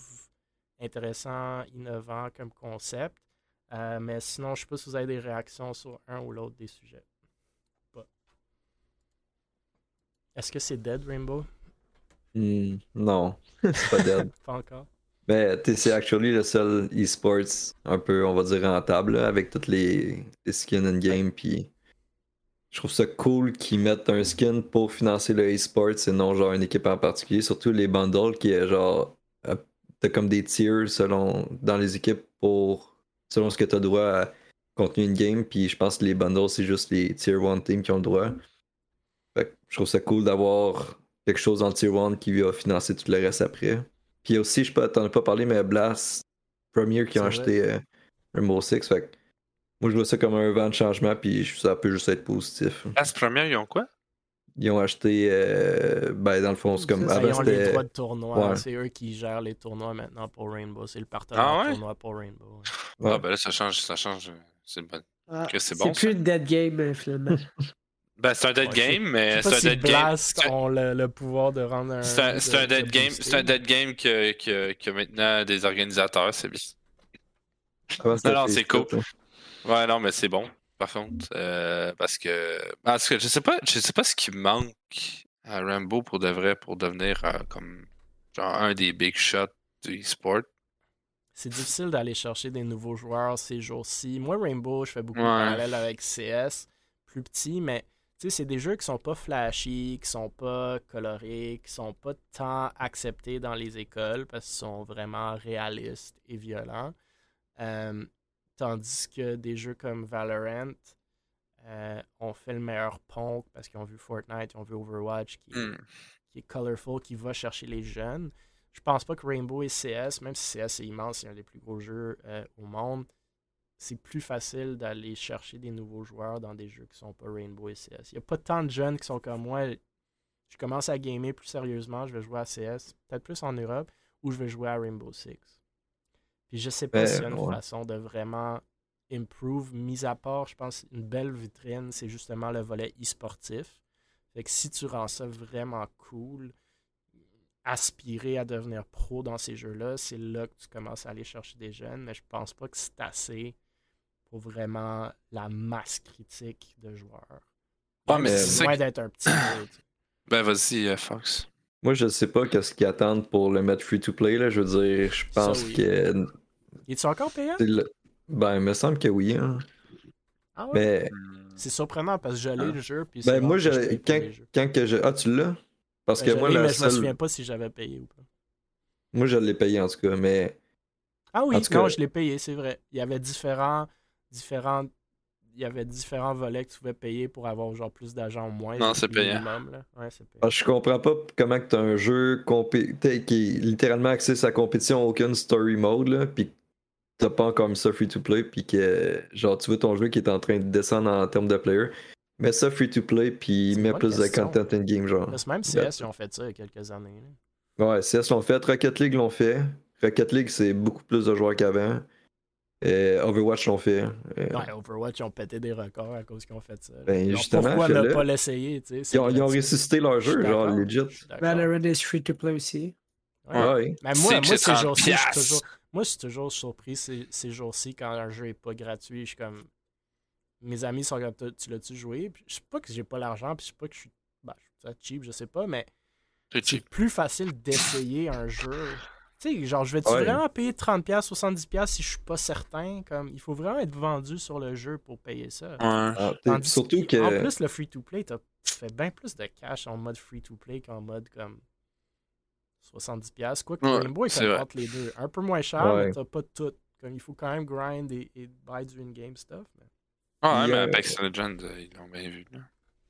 intéressant, innovant comme concept. Euh, mais sinon, je ne sais pas si vous avez des réactions sur un ou l'autre des sujets. Pas. Est-ce que c'est dead, Rainbow? hmm, non, c'est pas dead. Pas encore. Mais c'est actually le seul e-sports un peu, on va dire, rentable là, avec toutes les, les skins in-game. Puis je trouve ça cool qu'ils mettent un skin pour financer le e-sports et non genre une équipe en particulier. Surtout les bundles qui est genre. euh, T'as comme des tiers selon dans les équipes pour selon ce que t'as droit à contenu in-game. Puis je pense que les bundles, c'est juste les tier 1 teams qui ont le droit. Fait que je trouve ça cool d'avoir quelque chose dans le tier 1 qui va financer tout le reste après. Puis aussi, je pas, t'en as pas parlé, mais Blast Premier qui ont C'est acheté euh, Rainbow Six. Fait que moi, je vois ça comme un vent de changement, puis je- ça peut juste être positif. Ce premier, ils ont quoi? Ils ont acheté, euh, ben, dans le fond, c'est comme. Ça, ils ont les droits de tournoi. Ouais. C'est eux qui gèrent les tournois maintenant pour Rainbow. C'est le partenaire Ah ouais? de tournoi pour Rainbow. ouais. Ouais. Ah, ben là, ça change. Ça change. euh, C'est bon. Ah, c'est bon, plus une dead game, euh, finalement. Ben, c'est un dead Ouais, game, mais c'est un si dead game. Blast C'est un- ont le, le pouvoir de rendre un. C'est un, de- de dead game. C'est un dead game que, que, que maintenant des organisateurs, c'est bien. C'était Non, non, c'est cool. Ouais, non, mais c'est bon, par contre. euh, parce que. Parce que je sais pas, je sais pas ce qui manque à Rambo pour de vrai pour devenir euh, comme genre un des big shots du e-sport. C'est difficile d'aller chercher des nouveaux joueurs ces jours-ci. Moi, Rainbow, je fais beaucoup de parallèles avec CS, plus petit, mais tu sais, c'est des jeux qui sont pas flashy, qui sont pas colorés, qui sont pas tant acceptés dans les écoles parce qu'ils sont vraiment réalistes et violents. Euh, tandis que des jeux comme Valorant euh, ont fait le meilleur pont parce qu'ils ont vu Fortnite, ils ont vu Overwatch qui, Hmm. qui est colorful, qui va chercher les jeunes. Je pense pas que Rainbow et CS, même si CS est immense, c'est un des plus gros jeux euh, au monde, c'est plus facile d'aller chercher des nouveaux joueurs dans des jeux qui sont pas Rainbow et CS. Il n'y a pas tant de jeunes qui sont comme moi. Je commence à gamer plus sérieusement, je vais jouer à CS, peut-être plus en Europe, ou je vais jouer à Rainbow Six. Puis je sais pas Ben, s'il y a une ouais. façon de vraiment improve, mis à part, je pense, une belle vitrine, c'est justement le volet e-sportif. Fait que si tu rends ça vraiment cool, aspirer à devenir pro dans ces jeux-là, c'est là que tu commences à aller chercher des jeunes, mais je pense pas que c'est assez pour vraiment la masse critique de joueurs. Ouais, mais Euh, c'est ça Loin d'être un petit tu sais. Ben, vas-y, euh, Fox. Moi, je sais pas qu'est-ce qu'ils attendent pour le mettre free-to-play, là. Je veux dire, je Ça, pense oui. que. Es-tu encore payant? le- Ben, il me semble que oui, hein. Ah ouais? Mais. C'est surprenant parce que je l'ai Ah. le jeu. Puis ben, moi, je- quand, que je. Ah, tu l'as? Parce Ben, que moi, la mais je me souviens pas si j'avais payé ou pas. Moi, je l'ai payé en tout cas, mais. Ah oui, En tout non, cas- je l'ai payé, c'est vrai. Il y avait différents, différents, il y avait différents volets que tu pouvais payer pour avoir genre plus d'agents ou moins. Non, c'est payant. minimum, là. Ouais, c'est payant. Ah, je comprends pas comment que t'as un jeu qui est littéralement axé sa compétition, aucun story mode, là, pis t'as pas encore mis ça free to play, puis que genre tu vois ton jeu qui est en train de descendre en termes de player. Mets ça free to play, puis mets plus question. de content in-game, genre. Parce même CS, ils ont fait ça il y a quelques années. là. Ouais, CS l'ont fait, Rocket League l'ont fait. Rocket League, c'est beaucoup plus de joueurs qu'avant. Euh, Overwatch l'ont fait. Euh, Ouais, Overwatch, ils ont pété des records à cause qu'ils ont fait ça. Ben, justement, pourquoi ne pas l'essayer, tu sais? c'est ils, ont, ils ont ressuscité leur jeu, genre legit. Valorant est free to play aussi. Ouais. Ouais, ouais. Mais moi, moi ces 30 jours-ci, je suis toujours, moi, je suis toujours surpris ces, ces jours-ci quand un jeu est pas gratuit. Je suis comme. Mes amis sont comme tu l'as-tu joué? Puis, je sais pas que j'ai pas l'argent, puis je sais pas que je suis. Ben, je suis cheap, je sais pas, mais C'est plus facile d'essayer un jeu. Tu sais, genre, je vais-tu Ouais. vraiment payer 30$, 70$ si je suis pas certain? Comme, il faut vraiment être vendu sur le jeu pour payer ça. Ouais. Ah, surtout que, En plus, le free-to-play, t'as- tu fais bien plus de cash en mode free-to-play qu'en mode comme 70$. Quoi que Ouais, Rainbow, il c'est fait vrai. entre les deux. Un peu moins cher, Ouais. mais t'as pas tout. Comme, il faut quand même grind et, et buy du in-game stuff. mais- Ah, ouais, mais euh, Apex Legends, euh, ils l'ont bien vu. Là.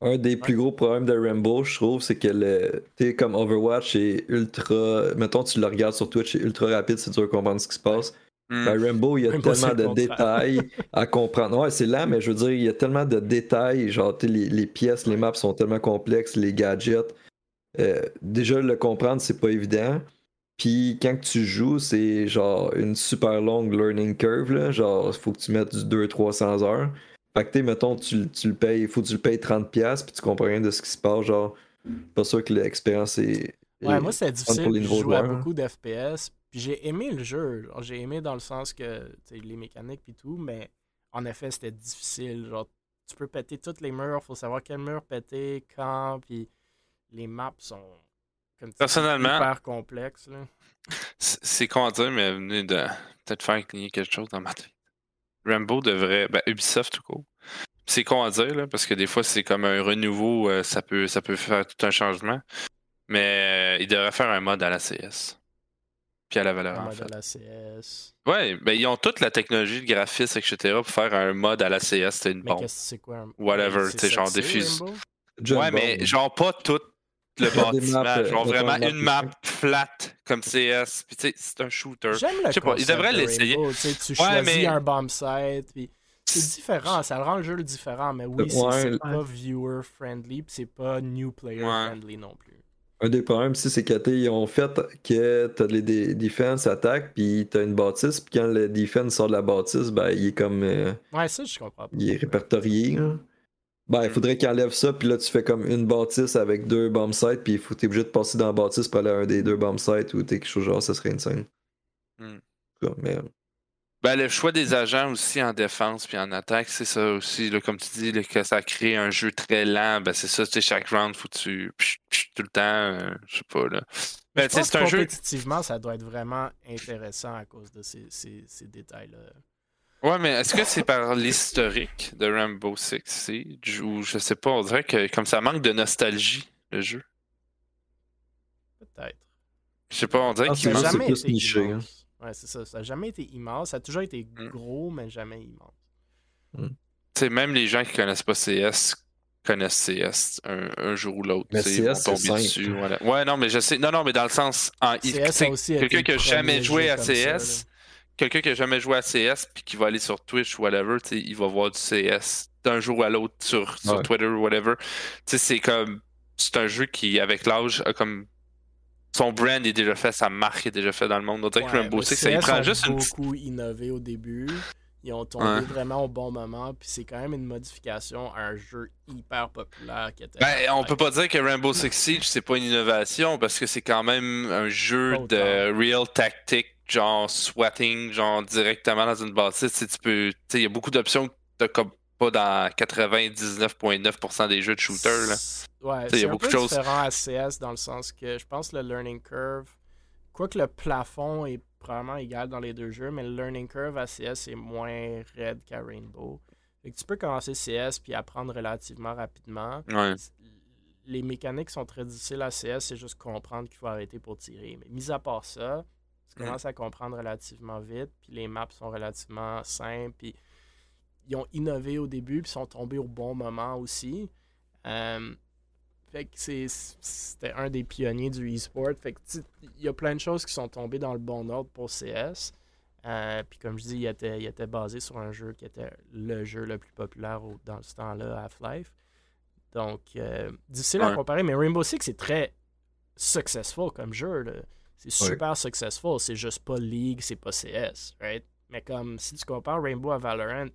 Un des plus gros problèmes de Rainbow, je trouve, c'est que le, comme Overwatch est ultra. Mettons, tu le regardes sur Twitch, c'est ultra rapide, c'est dur de comprendre ce qui se passe. Hmm. Ben, Rainbow, il y a Rainbow, tellement le de détails à comprendre. Ouais, c'est lent, mais je veux dire, il y a tellement de détails. Genre, les, les pièces, les maps sont tellement complexes, les gadgets. Euh, déjà, le comprendre, c'est pas évident. Puis quand tu joues, c'est genre une super longue learning curve. Là. Genre, il faut que tu mettes du 200-300 heures. Fait que, mettons, tu, tu le payes, faut que tu le payes 30$, puis tu comprends rien de ce qui se passe. Genre, pas sûr que l'expérience est. Ouais, est moi, c'était fun difficile. pour les puis Je jouais à joueurs. hein. beaucoup d'FPS. Puis j'ai aimé le jeu. J'ai aimé dans le sens que tu sais, les mécaniques et tout, mais en effet, c'était difficile. Genre, tu peux péter tous les murs, faut savoir quel mur péter, quand, puis les maps sont comme Personnellement- hyper complexes. Là. C'est c'est à dire, mais venez de peut-être faire cligner quelque chose dans ma tête. Rambo devrait. Ben, Ubisoft tout court. C'est con à dire, là, parce que des fois, c'est comme un renouveau, euh, ça, peut, ça peut faire tout un changement. Mais euh, ils devraient faire un mode à la CS. Puis à la valeur, En en mode fait. à la CS. Ouais, ben ils ont toute la technologie, le graphisme, etc. pour faire un mode à la CS, c'était une Mais bombe. qu'est-ce que c'est quoi? un- Whatever, c'est tu sais, genre c'est, diffuse- ouais, mais genre pas tout le bâtiment. maps, genre vraiment une map flat comme CS. Puis tu sais, c'est un shooter. J'aime le Je sais pas, ils devraient de l'essayer. Tu sais, Tu Ouais, choisis mais- un bomb site, puis c'est différent, ça rend le jeu différent, mais oui, c'est Ouais. c'est pas viewer friendly, puis c'est pas new player Ouais. friendly non plus. Un des problèmes aussi, c'est que ils ont fait que t'as les defense attaque, puis t'as une bâtisse, puis quand le defense sort de la bâtisse, ben il est comme. euh, Ouais, ça, je comprends pas. il est répertorié. là. Ben, il faudrait qu'il enlève ça, puis là tu fais comme une bâtisse avec deux bomb sites, puis il faut t'es obligé de passer dans la bâtisse pour aller à un des deux bomb sites ou t'es quelque chose genre, ça serait insane. Hmm. En tout cas, Mais, Ben, le choix des agents aussi en défense puis en attaque, c'est ça aussi. Là, comme tu dis, là, que ça crée un jeu très lent. Ben, c'est ça, tu sais, chaque round, faut que tu. psh, psh, tout le temps. euh, je sais pas, là. Ben, c'est un jeu. compétitivement, ça doit être vraiment intéressant à cause de ces, ces, ces détails-là. Ouais, mais est-ce que c'est par l'historique de Rainbow Six Siege? Ou je sais pas, on dirait que comme ça manque de nostalgie, le jeu. Peut-être. Je sais pas, on dirait Ah, qu'il Ça c'est n'a manque. jamais plus été niché, hein. immense. Ouais, c'est ça. Ça n'a jamais été immense. Ça a toujours été Mm. gros, mais jamais immense. Tu sais, même les gens qui connaissent pas CS connaissent CS un, un jour ou l'autre. Mais CS, c'est simple. dessus. voilà. Ouais, non, mais je sais. Non, non, mais dans le sens. En, quelqu'un qui a jamais joué à ça, CS, quelqu'un qui a jamais joué à CS puis qui va aller sur Twitch ou whatever, tu sais, il va voir du CS d'un jour à l'autre sur, sur Ouais. Twitter ou whatever. Tu sais, c'est comme. C'est un jeu qui, avec l'âge, a comme. Son brand est déjà fait, sa marque est déjà faite dans le monde. On dirait que Ouais, Rainbow Six, ça il prend ont juste une beaucoup innové au début. Ils ont tombé Ouais. vraiment au bon moment. Puis c'est quand même une modification à un jeu hyper populaire qui était. Ben, on peut pas dire que Rainbow Six Siege, c'est pas une innovation parce que c'est quand même un jeu de real tactique, genre swatting, genre directement dans une bâtisse. Tu peux. Il y a beaucoup d'options que t'as comme pas dans 99,9% des jeux de shooter. Là. Ouais, c'est un beaucoup peu de choses. différent à CS dans le sens que je pense que le learning curve, quoique le plafond est probablement égal dans les deux jeux, mais le learning curve à CS est moins raide qu'à Rainbow. Fait que tu peux commencer CS puis apprendre relativement rapidement. Ouais. Les mécaniques sont très difficiles à CS, c'est juste comprendre qu'il faut arrêter pour tirer. Mais mis à part ça, tu Mm. commences à comprendre relativement vite, puis les maps sont relativement simples, puis ils ont innové au début, puis sont tombés au bon moment aussi. Euh, fait que c'est- c'était un des pionniers du e-sport. Fait que il y a plein de choses qui sont tombées dans le bon ordre pour CS. Euh, puis comme je dis, il était, il était basé sur un jeu qui était le jeu le plus populaire au- dans ce temps-là, Half-Life. Donc, euh, difficile à comparer, mais Rainbow Six est très successful comme jeu. là. C'est super successful. C'est juste pas League, c'est pas CS, right? Mais comme si tu compares Rainbow à Valorant,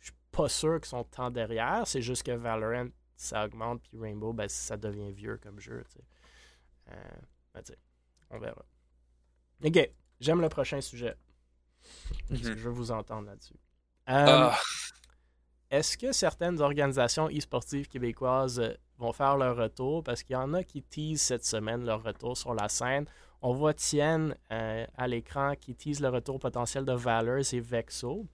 je suis pas sûr qu'ils sont tant derrière. C'est juste que Valorant, ça augmente, puis Rainbow, ben, ça devient vieux comme jeu. tu sais. Euh, ben, tu sais, on verra. Ok, j'aime le prochain sujet. Mhm. Je veux vous entendre là-dessus? Euh, Ah, Est-ce que certaines organisations e-sportives québécoises euh, vont faire leur retour? Parce qu'il y en a qui teasent cette semaine leur retour sur la scène. On voit Tienne euh, à l'écran qui tease le retour potentiel de Valors et Vexo.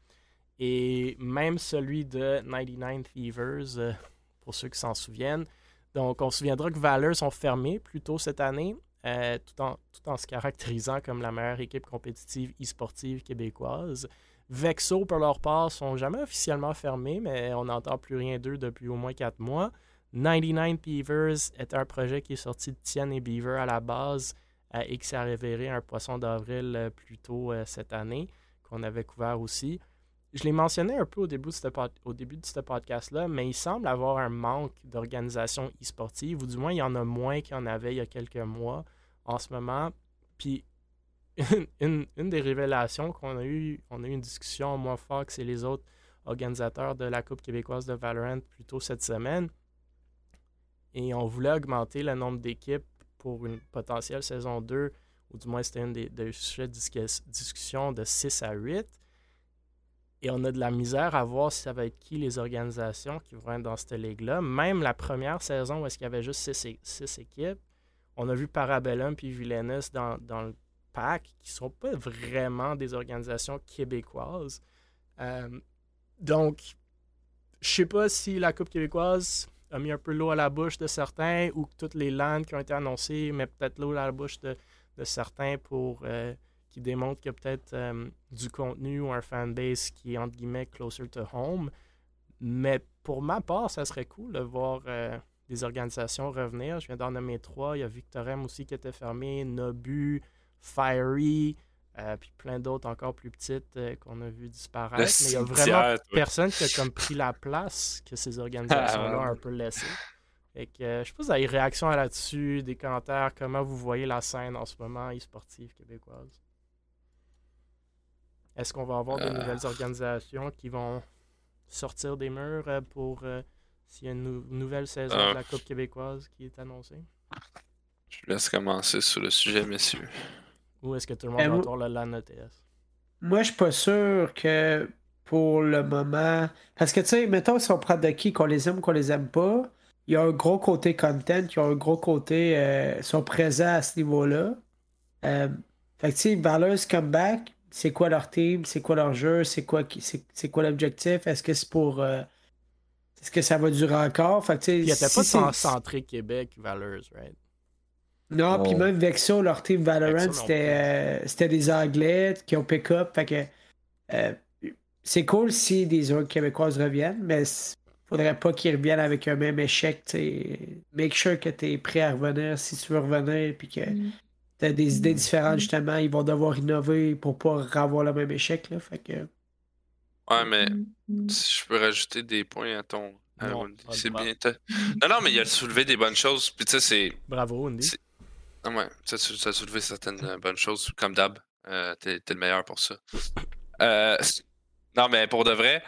Et même celui de 99 Thieves, euh, pour ceux qui s'en souviennent. Donc, on se souviendra que Valors sont fermés plus tôt cette année, euh, tout, en, se caractérisant comme la meilleure équipe compétitive e-sportive québécoise. Vexo, pour leur part, sont jamais officiellement fermés, mais on n'entend plus rien d'eux depuis au moins quatre mois. 99 Beavers est un projet qui est sorti de Tienne et Beaver à la base et qui s'est révélé un poisson d'avril euh, plus tôt euh, cette année, qu'on avait couvert aussi. Je l'ai mentionné un peu au début de ce, podcast-là, mais il semble avoir un manque d'organisation e-sportive, ou du moins il y en a moins qu'il y en avait il y a quelques mois en ce moment. Puis une, une- des révélations qu'on a eu, on a eu une discussion, moi, Fox et les autres organisateurs de la Coupe québécoise de Valorant plus tôt cette semaine. Et on voulait augmenter le nombre d'équipes pour une potentielle saison 2, ou du moins c'était une des, sujets de discus- discussion de 6 à 8. Et on a de la misère à voir si ça va être qui les organisations qui vont être dans cette ligue-là. Même la première saison où est-ce qu'il y avait juste 6 équipes, on a vu Parabellum puis Villainous dans, dans le pack qui sont pas vraiment des organisations québécoises. Euh, donc, je sais pas si la Coupe québécoise a mis un peu l'eau à la bouche de certains ou que toutes les lands qui ont été annoncées mettent peut-être l'eau à la bouche de, de certains pour euh, qui démontrent qu'il y a peut-être euh, du contenu ou un fanbase qui est entre guillemets closer to home. Mais pour ma part, ça serait cool de voir euh, des organisations revenir. Je viens d'en nommer trois. Il y a Victorem aussi qui était fermé, Nobu, Fiery, euh, puis plein d'autres encore plus petites euh, qu'on a vu disparaître. Le Mais il y a vraiment personne qui a comme pris la place que ces organisations-là ont Ah, un peu laissé. Fait que, euh, je sais pas si vous avez des réactions à là-dessus, des commentaires, comment vous voyez la scène en ce moment e-sportive québécoise? Est-ce qu'on va avoir de nouvelles organisations qui vont sortir des murs pour s'il y a une nou- nouvelle saison de la Coupe québécoise qui est annoncée? je vous laisse commencer sur le sujet, messieurs. Ou est-ce que tout le monde va moi- autour le LAN ETS? Moi, je suis pas sûr que pour le moment. Parce que, tu sais, mettons, si on prend de qui, qu'on les aime ou qu'on les aime pas, il y a un gros côté content, il y a un gros côté. euh, sont présents à ce niveau-là. Euh, fait que, tu sais, Valor's Comeback, c'est quoi leur team, c'est quoi leur jeu, c'est quoi, c'est quoi l'objectif, est-ce que c'est pour. euh, est-ce que ça va durer encore? Fait que, tu sais, Il n'y si pas tant centré Québec, Valeurs, right? Non, puis Oh. même Vexo, leur team Valorant, c'était euh, c'était des Anglais qui ont pick-up. Fait que euh, c'est cool si des autres Québécoises reviennent, mais faudrait pas qu'ils reviennent avec un même échec. t'sais. Make sure que tu es prêt à revenir si tu veux revenir, puis que tu as des idées différentes, justement. Ils vont devoir innover pour pas avoir le même échec. Là. Fait que, Ouais, mais si je peux rajouter des points à ton. c'est bien. t'as- Non, non, mais il a soulevé des bonnes choses. Puis tu sais, c'est. Bravo, Andy. Ah ouais, ça, ça a soulevé certaines euh, bonnes choses, comme d'hab. Euh, T'es t'es le meilleur pour ça. Euh, non, mais pour de vrai,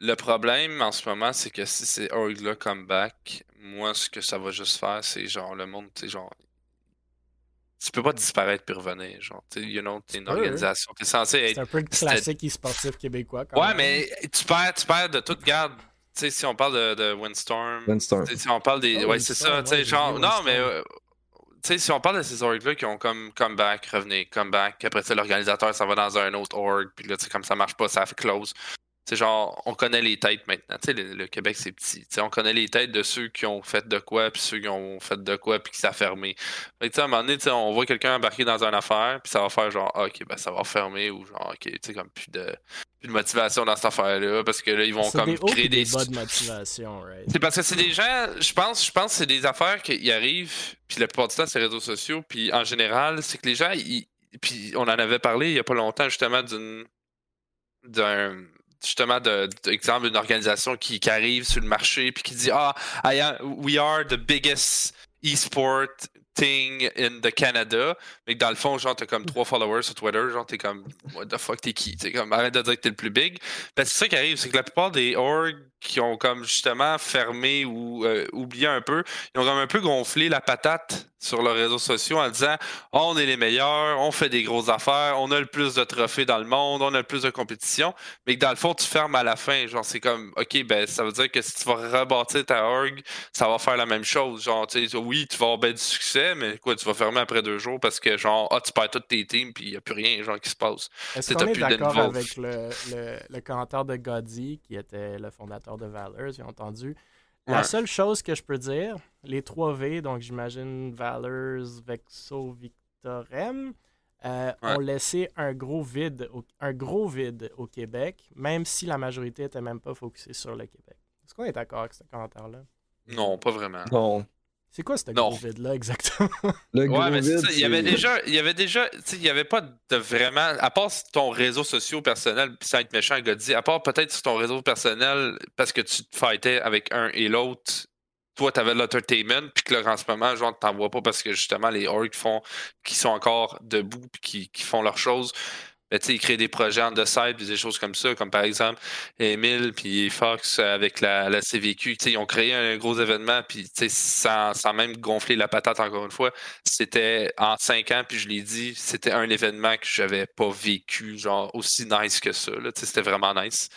le problème en ce moment, c'est que si c'est Orgla comeback, moi, ce que ça va juste faire, c'est genre le monde, tu sais, genre. tu peux pas disparaître puis revenir. Genre, tu sais, you know, t'es une hein. organisation. T'es censé être. C'est un peu le classique e-sportif québécois. quand Ouais, même. mais tu perds, tu perds de toute garde. Tu sais, si on parle de, de Windstorm, Windstorm. si on parle des. Oh, ouais, c'est ça. Windstorm, Tu sais, ouais, genre. Non, mais. Euh, sais, si on parle de ces orgs-là qui ont comme comeback, revenir, comeback, après ça, l'organisateur s'en va dans un autre org, puis là, tu sais, comme ça marche pas, ça fait close. C'est genre, on connaît les têtes maintenant. Tu sais, le, le Québec, c'est petit. Tu sais, on connaît les têtes de ceux qui ont fait de quoi, puis ceux qui ont fait de quoi, puis qui a fermé. Que, tu sais, à un moment donné, tu sais, on voit quelqu'un embarquer dans une affaire, puis ça va faire genre, Ah, ok, ben ça va fermer, ou genre, ok, tu sais, comme plus de, plus de motivation dans cette affaire-là, parce que là, ils vont C'est comme des créer des de motivation, right? C'est parce que c'est des gens, je pense, je pense que c'est des affaires qui arrivent, puis la plupart du temps, c'est les réseaux sociaux, puis en général, c'est que les gens, ils, puis on en avait parlé il y a pas longtemps, justement, d'une, d'un, justement, de, de- d'une organisation qui, arrive sur le marché, puis qui dit, ah, we are the biggest e-sport thing in the Canada, mais que dans le fond, genre, t'as comme trois followers sur Twitter, genre, t'es comme, what the fuck, t'es qui? T'es comme, arrête de dire que t'es le plus big. Ben, c'est ça qui arrive, c'est que la plupart des orgs qui ont comme justement fermé ou euh, oublié un peu, ils ont comme un peu gonflé la patate sur leurs réseaux sociaux en disant Oh, on est les meilleurs, on fait des grosses affaires, on a le plus de trophées dans le monde, on a le plus de compétition, mais que dans le fond, tu fermes à la fin. Genre, c'est comme OK, ben ça veut dire que si tu vas rebâtir ta org, ça va faire la même chose. Genre, tu sais, oui, tu vas avoir du succès, mais quoi, tu vas fermer après deux jours parce que genre, ah, tu perds toutes tes teams puis il n'y a plus rien genre qui se passe. Est-ce qu'on est d'accord avec le, le, le commentaire de Goddy, qui était le fondateur de Valors, j'ai entendu? La Ouais. seule chose que je peux dire, les 3 V, donc j'imagine Valors, Vexo, Victorem, euh, Ouais. ont laissé un gros vide, au, un gros vide au Québec, même si la majorité était même pas focusée sur le Québec. Est-ce qu'on est d'accord avec ce commentaire-là? Non, pas vraiment. Non. C'est quoi ce gros vide-là exactement? Le gros Ouais, mais vide, ça. Il y avait déjà, il y avait déjà, tu sais, il y avait pas de vraiment, à part sur ton réseau social personnel, sans être méchant, Goddy, à part peut-être sur ton réseau personnel, parce que tu te fightais avec un et l'autre, toi, t'avais l'entertainment, puis que là, en ce moment, genre, t'en vois pas parce que justement, les orgs font, qui sont encore debout, puis qui, qui font leurs choses. Tu sais, ils créent des projets en the side, puis des choses comme ça, comme par exemple Emile puis Fox avec la, la CVQ. Tu sais, ils ont créé un gros événement, puis tu sais, sans, sans même gonfler la patate encore une fois, c'était en cinq ans, puis je l'ai dit, c'était un événement que j'avais pas vécu, genre aussi nice que ça. là. Tu sais, C'était vraiment nice.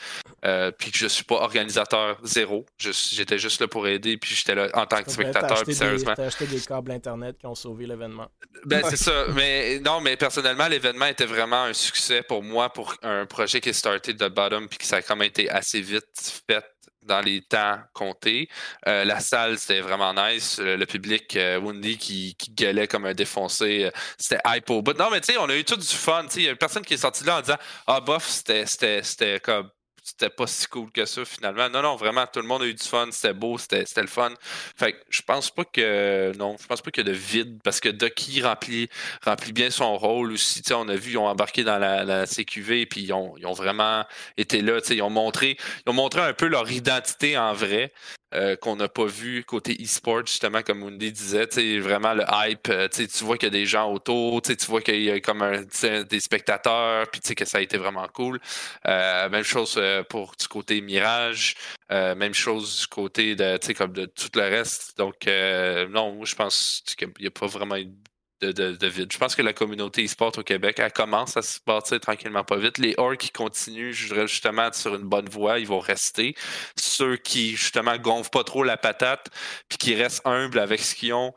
Euh, puis que je suis pas organisateur zéro. J'étais juste là pour aider, puis j'étais là en tant que spectateur, puis sérieusement. t'as acheté des câbles Internet qui ont sauvé l'événement. Ben, Ouais. c'est ça. Mais non, mais personnellement, l'événement était vraiment un succès pour moi, pour un projet qui est starté de bottom, puis que ça a quand même été assez vite fait dans les temps comptés. Euh, la salle, c'était vraiment nice. Euh, Le public, euh, qui, qui gueulait comme un défoncé, euh, c'était hype au bout. Non, mais tu sais, on a eu tout du fun. Il y a personne qui est sorti de là en disant Ah, bof, c'était comme. C'était pas si cool que ça finalement. Non, non, vraiment, tout le monde a eu du fun, c'était beau, c'était le fun. Fait que je pense pas que. Non, je pense pas qu'il y a de vide parce que Ducky remplit, remplit bien son rôle aussi. Tu sais, on a vu, ils ont embarqué dans la, la CQV puis ils ont, ils ont vraiment été là. Ils ont montré, ils ont montré un peu leur identité en vrai. Euh, qu'on n'a pas vu côté e-sport, justement, comme Mundi disait, vraiment le hype, euh, tu vois qu'il y a des gens autour, tu vois qu'il y a comme un, des spectateurs, puis que ça a été vraiment cool. Euh, même chose euh, pour du côté Mirage, euh, même chose du côté de, comme de tout le reste. Donc, euh, non, moi, je pense qu'il n'y a pas vraiment de, de vide. Je pense que la communauté e-sport au Québec, elle commence à se bâtir tranquillement pas vite. Les orgs qui continuent, je dirais justement, sur une bonne voie, ils vont rester. Ceux qui, justement, gonflent pas trop la patate, puis qui restent humbles avec ce qu'ils ont,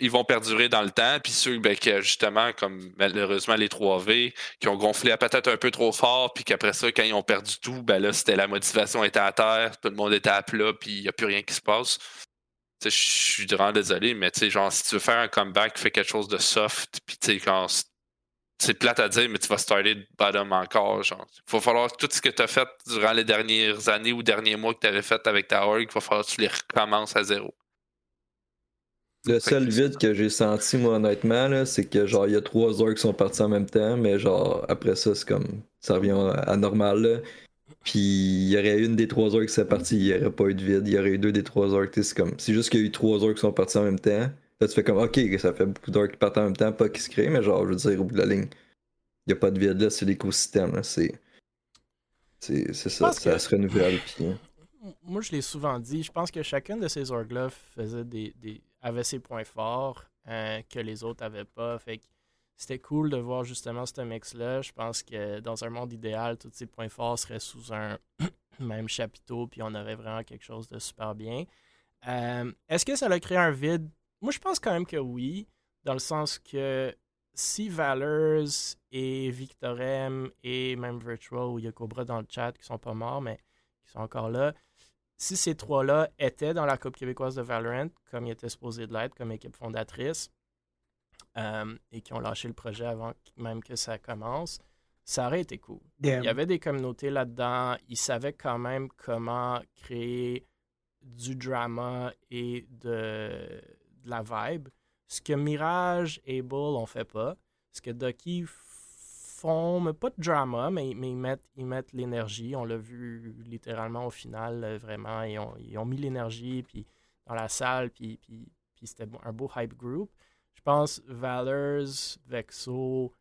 ils vont perdurer dans le temps. Puis ceux, ben, qui, justement, comme malheureusement les 3V, qui ont gonflé la patate un peu trop fort, puis qu'après ça, quand ils ont perdu tout, ben là, c'était la motivation était à terre, tout le monde était à plat, puis il n'y a plus rien qui se passe. Je suis vraiment désolé, mais tu sais, genre, si tu veux faire un comeback, fais quelque chose de soft, puis tu sais, quand c'est plate à dire, mais tu vas starter de bottom encore. Genre. Il va falloir tout ce que tu as fait durant les dernières années ou derniers mois que tu avais fait avec ta org, il va falloir que tu les recommences à zéro. Le seul vide que j'ai senti, moi, honnêtement, c'est que, genre, il y a trois heures qui sont partis en même temps, mais, genre, après ça, c'est comme, ça revient à, à normal, là. Puis, il y aurait une des trois heures qui s'est partie, il n'y aurait pas eu de vide. Il y aurait eu deux des trois heures, c'est comme, c'est juste qu'il y a eu trois heures qui sont partis en même temps. Là, tu fais comme, ok, ça fait beaucoup d'heures qui partent en même temps, pas qui se créent, mais, genre, je veux dire, au bout de la ligne, il n'y a pas de vide, là, c'est l'écosystème, c'est. C'est c'est ça, ça que- se renouvelle, puis. hein. Moi, je l'ai souvent dit, je pense que chacun de ces orgs-là faisait des, des- avait ses points forts. euh, que les autres n'avaient pas. Fait que c'était cool de voir justement ce mix-là. Je pense que dans un monde idéal, tous ces points forts seraient sous un même chapiteau, puis on aurait vraiment quelque chose de super bien. Euh, est-ce que ça a créé un vide? Moi, je pense quand même que oui, dans le sens que si Valors et Victorem et même Virtual, ou il y a Cobra dans le chat qui sont pas morts, mais qui sont encore là, si ces trois-là étaient dans la Coupe québécoise de Valorant, comme ils étaient supposés de l'être, comme équipe fondatrice, euh, et qui ont lâché le projet avant même que ça commence, ça aurait été cool. Il y avait des communautés là-dedans. Ils savaient quand même comment créer du drama et de, la vibe. Ce que Mirage et Bull n'ont fait pas. Ce que Ducky font, mais pas de drama, mais, ils mettent ils mettent l'énergie. On l'a vu littéralement au final, euh, vraiment. Ils ont, ils ont mis l'énergie puis dans la salle, puis, puis, puis c'était un beau hype group. Je pense Valors, Vexo,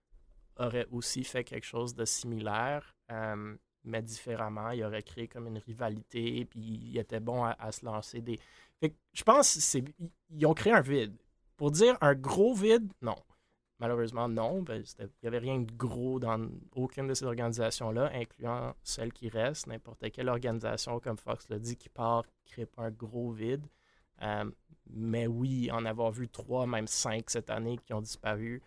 aurait aussi fait quelque chose de similaire, euh, mais différemment. Il aurait créé comme une rivalité, puis il était bon à, se lancer des. je pense qu'ils ont créé un vide. Pour dire un gros vide, non. Malheureusement, non. Ben, il n'y avait rien de gros dans aucune de ces organisations-là, incluant celle qui reste. N'importe quelle organisation, comme Fox l'a dit, qui part, ne crée pas un gros vide. Euh, mais oui, en avoir vu trois, même cinq cette année qui ont disparu,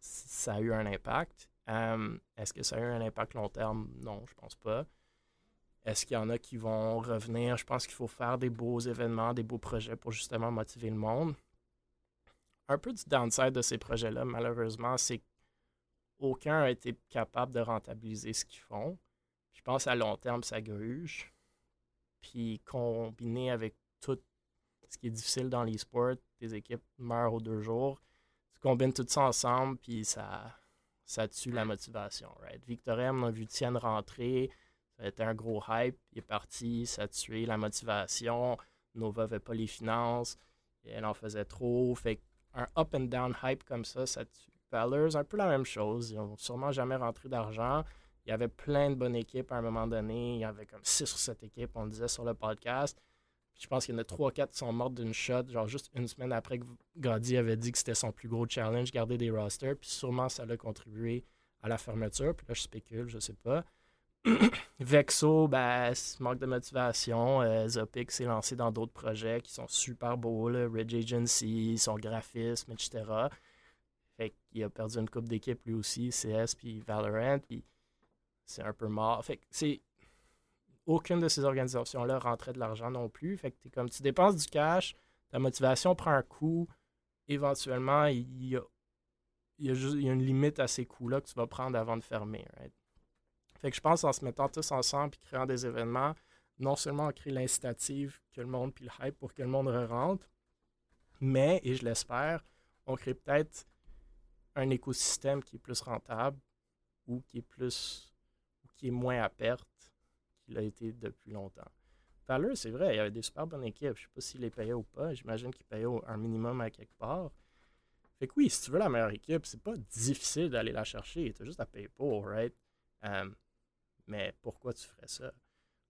ça a eu un impact. Euh, est-ce que ça a eu un impact long terme? Non, je pense pas. Est-ce qu'il y en a qui vont revenir? Je pense qu'il faut faire des beaux événements, des beaux projets pour justement motiver le monde. Un peu du downside de ces projets-là, malheureusement, c'est qu'aucun n'a été capable de rentabiliser ce qu'ils font. Je pense à long terme, ça gruge. Puis combiné avec ce qui est difficile dans les sports, des équipes meurent aux deux jours combine tout ça ensemble, puis ça, ça tue la motivation. Right? Victor M, on a vu Tienne rentrer, ça a été un gros hype, il est parti, ça a tué la motivation. Nova n'avait pas les finances, elle en faisait trop. Fait un up and down hype comme ça, ça tue. Valors, un peu la même chose. Ils n'ont sûrement jamais rentré d'argent. Il y avait plein de bonnes équipes à un moment donné. Il y avait comme 6 ou 7 équipes, on disait sur le podcast je pense qu'il y en a 3-4 qui sont mortes d'une shot, genre juste une semaine après que Gaudy avait dit que c'était son plus gros challenge, garder des rosters. Puis sûrement ça a contribué à la fermeture. Puis là, je spécule, je sais pas. Vexo, ben, manque de motivation. Euh, Zopic s'est lancé dans d'autres projets qui sont super beaux, là, Ridge Agency, son graphisme, etc. Fait qu'il a perdu une coupe d'équipe lui aussi, CS puis Valorant, puis c'est un peu mort. Fait que c'est aucune de ces organisations-là rentrait de l'argent non plus. Fait que comme tu dépenses du cash, ta motivation prend un coup. Éventuellement, il y a, y a, une limite à ces coûts-là que tu vas prendre avant de fermer. Fait que je pense en se mettant tous ensemble et créant des événements, non seulement on crée l'incitative que le monde puis le hype pour que le monde rentre, mais, et je l'espère, on crée peut-être un écosystème qui est plus rentable ou qui est plus ou qui est moins à perte qu'il a été depuis longtemps. Valeur, c'est vrai, il y avait des super bonnes équipes. Je ne sais pas s'il les payait ou pas. J'imagine qu'il payait un minimum à quelque part. Fait que oui, si tu veux la meilleure équipe, c'est pas difficile d'aller la chercher. Tu as juste à payer pour, right? Euh, mais pourquoi tu ferais ça?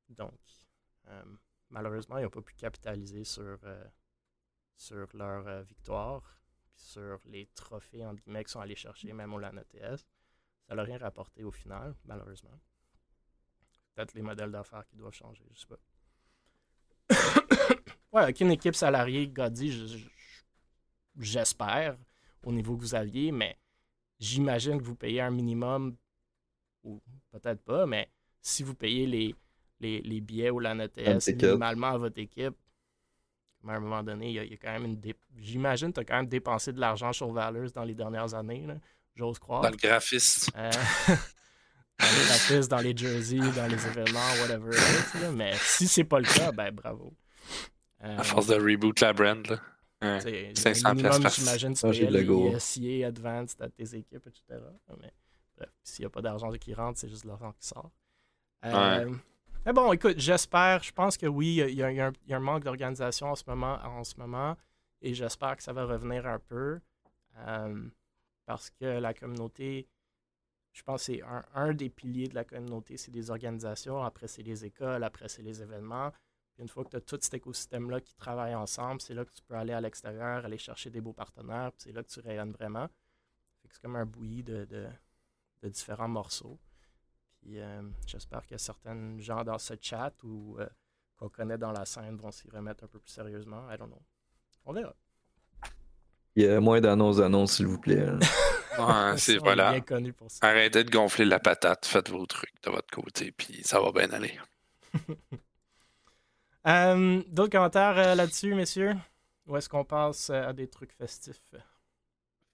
Donc, euh, malheureusement, ils n'ont pas pu capitaliser sur, euh, sur leur victoire, puis sur les trophées, entre guillemets, qu'ils sont allés chercher, même au LAN ETS. Ça n'a rien rapporté au final, malheureusement peut-être les modèles d'affaires qui doivent changer, je sais pas. ouais, avec une équipe salariée, Gaudi, j'espère, au niveau que vous aviez, mais j'imagine que vous payez un minimum, ou peut-être pas, mais si vous payez les, les, billets ou la NTS minimalement à votre équipe, à un moment donné, il y, a, quand même une. J'imagine que tu as quand même dépensé de l'argent sur Valors dans les dernières années, j'ose croire. Dans le graphiste. Euh, dans les dans les jerseys, dans les événements, whatever. mais si c'est pas le cas, ben bravo. Euh, à force de reboot la brand, là. 500 pièces J'imagine tu payes les SIA Advanced à tes équipes, etc. Mais bref, s'il n'y a pas d'argent qui rentre, c'est juste l'argent qui sort. Euh, mais bon, écoute, j'espère, je pense que oui, il y, a, un, manque d'organisation en ce moment, en ce moment, et j'espère que ça va revenir un peu, euh, parce que la communauté je pense que c'est un, des piliers de la communauté, c'est les organisations, après c'est les écoles, après c'est les événements. Puis une fois que tu as tout cet écosystème-là qui travaille ensemble, c'est là que tu peux aller à l'extérieur, aller chercher des beaux partenaires, puis c'est là que tu rayonnes vraiment. C'est comme un bouilli de, de- de différents morceaux. Puis euh, j'espère que certains gens dans ce chat ou euh, qu'on connaît dans la scène vont s'y remettre un peu plus sérieusement. I don't know. On verra. Il y a moins d'annonces annonces, s'il vous plaît. Ouais, c'est voilà. bien connu pour ça. Arrêtez de gonfler la patate, faites vos trucs de votre côté, puis ça va bien aller. Euh, D'autres commentaires euh, là-dessus, messieurs? Ou est-ce qu'on passe euh, à des trucs festifs?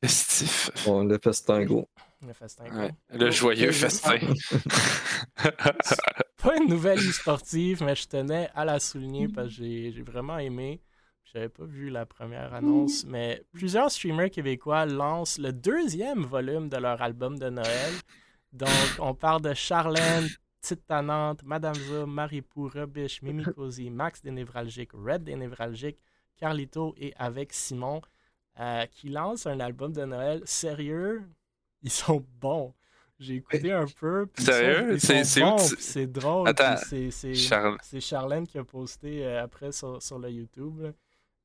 Festif. Bon, le festin go. Le festin. Ouais, quoi. Le joyeux oui, festin. Pas une nouvelle e-sportive, mais je tenais à la souligner parce que j'ai j'ai vraiment aimé. J'avais pas vu la première annonce, mais plusieurs streamers québécois lancent le deuxième volume de leur album de Noël. Donc, on parle de Charlène, Petite Tanante, Madame Zoom, Marie-Pou, Rubish, Mimi Cozy, Max des Névralgiques, Red des Névralgiques, Carlito et avec Simon, euh, qui lancent un album de Noël sérieux? Ils sont bons. J'ai écouté un peu. Sérieux? ils C'est- drôle. C'est- Charlène qui a posté euh, après sur, sur le YouTube. là.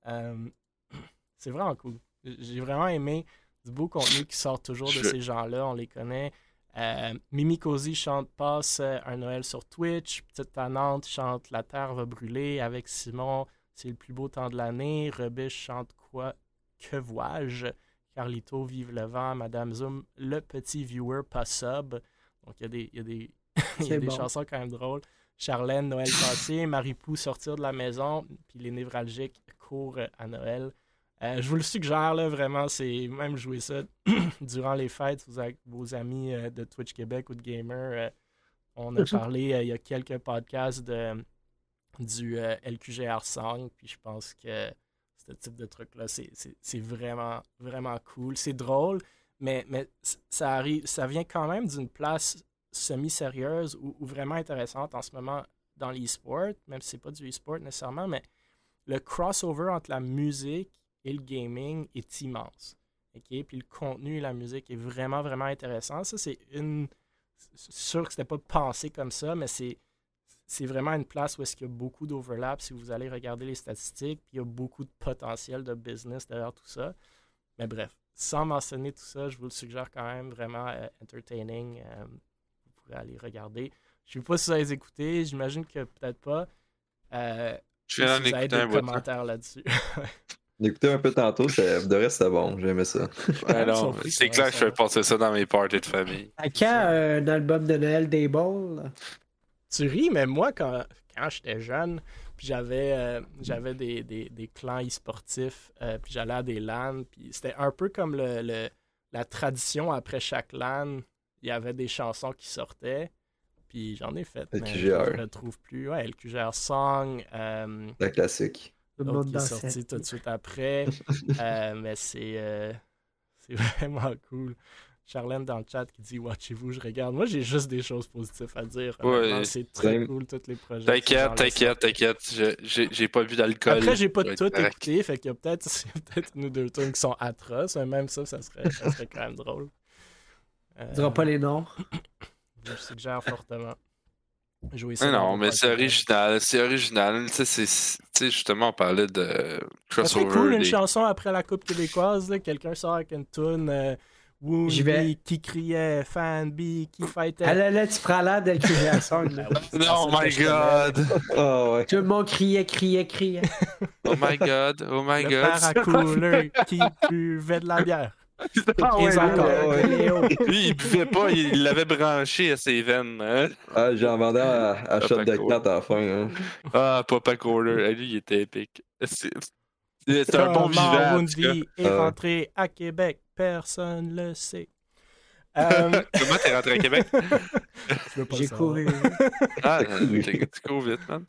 Euh, c'est vraiment cool. J'ai vraiment aimé du beau contenu qui sort toujours de Je- ces gens-là. On les connaît. Euh, Mimi Cozy chante Passe euh, un Noël sur Twitch. Petite Tanante chante La Terre va brûler avec Simon. C'est le plus beau temps de l'année. Rebiche chante quoi Que vois-je? Carlito, Vive le vent. Madame Zoom, Le petit viewer pas sub. Donc il y a des, il y a des, il y a des bon. chansons quand même drôles. Charlène, Noël passé, Marie-Pou sortir de la maison, puis les névralgiques courent à Noël. Euh, je vous le suggère, là, vraiment, c'est même jouer ça durant les fêtes vous avec vos amis euh, de Twitch Québec ou de Gamer. euh, on a parlé euh, il y a quelques podcasts de, du euh, LQGR Song, puis je pense que ce type de truc-là, c'est- vraiment, vraiment cool. C'est drôle, mais, ça, arrive, ça vient quand même d'une place semi-sérieuse ou, vraiment intéressante en ce moment dans l'e-sport, même si c'est pas du e-sport nécessairement, mais le crossover entre la musique et le gaming est immense. OK? Puis le contenu et la musique est vraiment, vraiment intéressant. Ça, c'est une. Sûr que c'était pas pensé comme ça, mais c'est. C'est vraiment une place où est-ce qu'il y a beaucoup d'overlap si vous allez regarder les statistiques, puis il y a beaucoup de potentiel de business derrière tout ça. Mais bref, sans mentionner tout ça, je vous le suggère quand même vraiment euh, entertaining. euh, pourrez aller regarder. Je ne sais pas si vous allez les écouter, j'imagine que peut-être pas. Euh, Je viens si vous avez des hein. commentaires là-dessus. D'écouter un peu tantôt, ça- de reste, c'était bon. J'aimais ça. Ouais, Surpris, c'est clair que je ça. fais passer ça dans mes parties de famille. À quand euh, un album de Noël des balls? tu ris, mais moi, quand, quand j'étais jeune, puis j'avais euh, j'avais des, des, des clans e-sportifs, euh, puis j'allais à des LAN, puis c'était un peu comme le, le- la tradition après chaque LAN, il y avait des chansons qui sortaient, puis j'en ai fait, mais je ne retrouve plus. Ouais, LQGR Song, euh, La classique. Tout le l'autre monde qui est sorti tout de suite après, euh, mais c'est euh, c'est vraiment cool. Charlène dans le chat qui dit Watchez-vous, je regarde. Moi, j'ai juste des choses positives à dire. Ouais, c'est très cool, tous les projets. T'inquiète, t'inquiète, t'inquiète. je- J'ai j'ai pas bu d'alcool. Après, j'ai pas tout écouté, fait qu'il y a peut-être peut une ou deux tunes qui sont atroces, mais même ça, ça serait, ça serait quand même drôle. Euh, On dira pas les noms. Je suggère fortement. Jouer ça non, mais c'est original, c'est original. Tu sais, c'est- justement, on parlait de crossover. cool une chanson après la Coupe québécoise, quelqu'un sort avec une tune euh, J'y vais. Qui criait, Fan B qui fightait. Ah là, là, tu prends l'air Song. Ben oui, c'est Oh my god! Ah ouais. Tout le monde criait, criait, criait. Oh my god! Oh my Le god! père à couleur qui buvait de la bière. Ah ouais, 15 ans lui, encore. Ah ouais. Léo. Lui, il buvait pas, il l'avait branché à ses veines. Hein? Ah, j'en vendais à, à shot de Cole. 4 à la fin. Hein. Ah, Papa Kohler, lui, il était épique. C'est un bon vivant. Woundy est Euh. rentré à Québec, personne le sait. Euh, Comment t'es rentré à Québec? J'ai couru. Ah, ok, tu cours vite, man.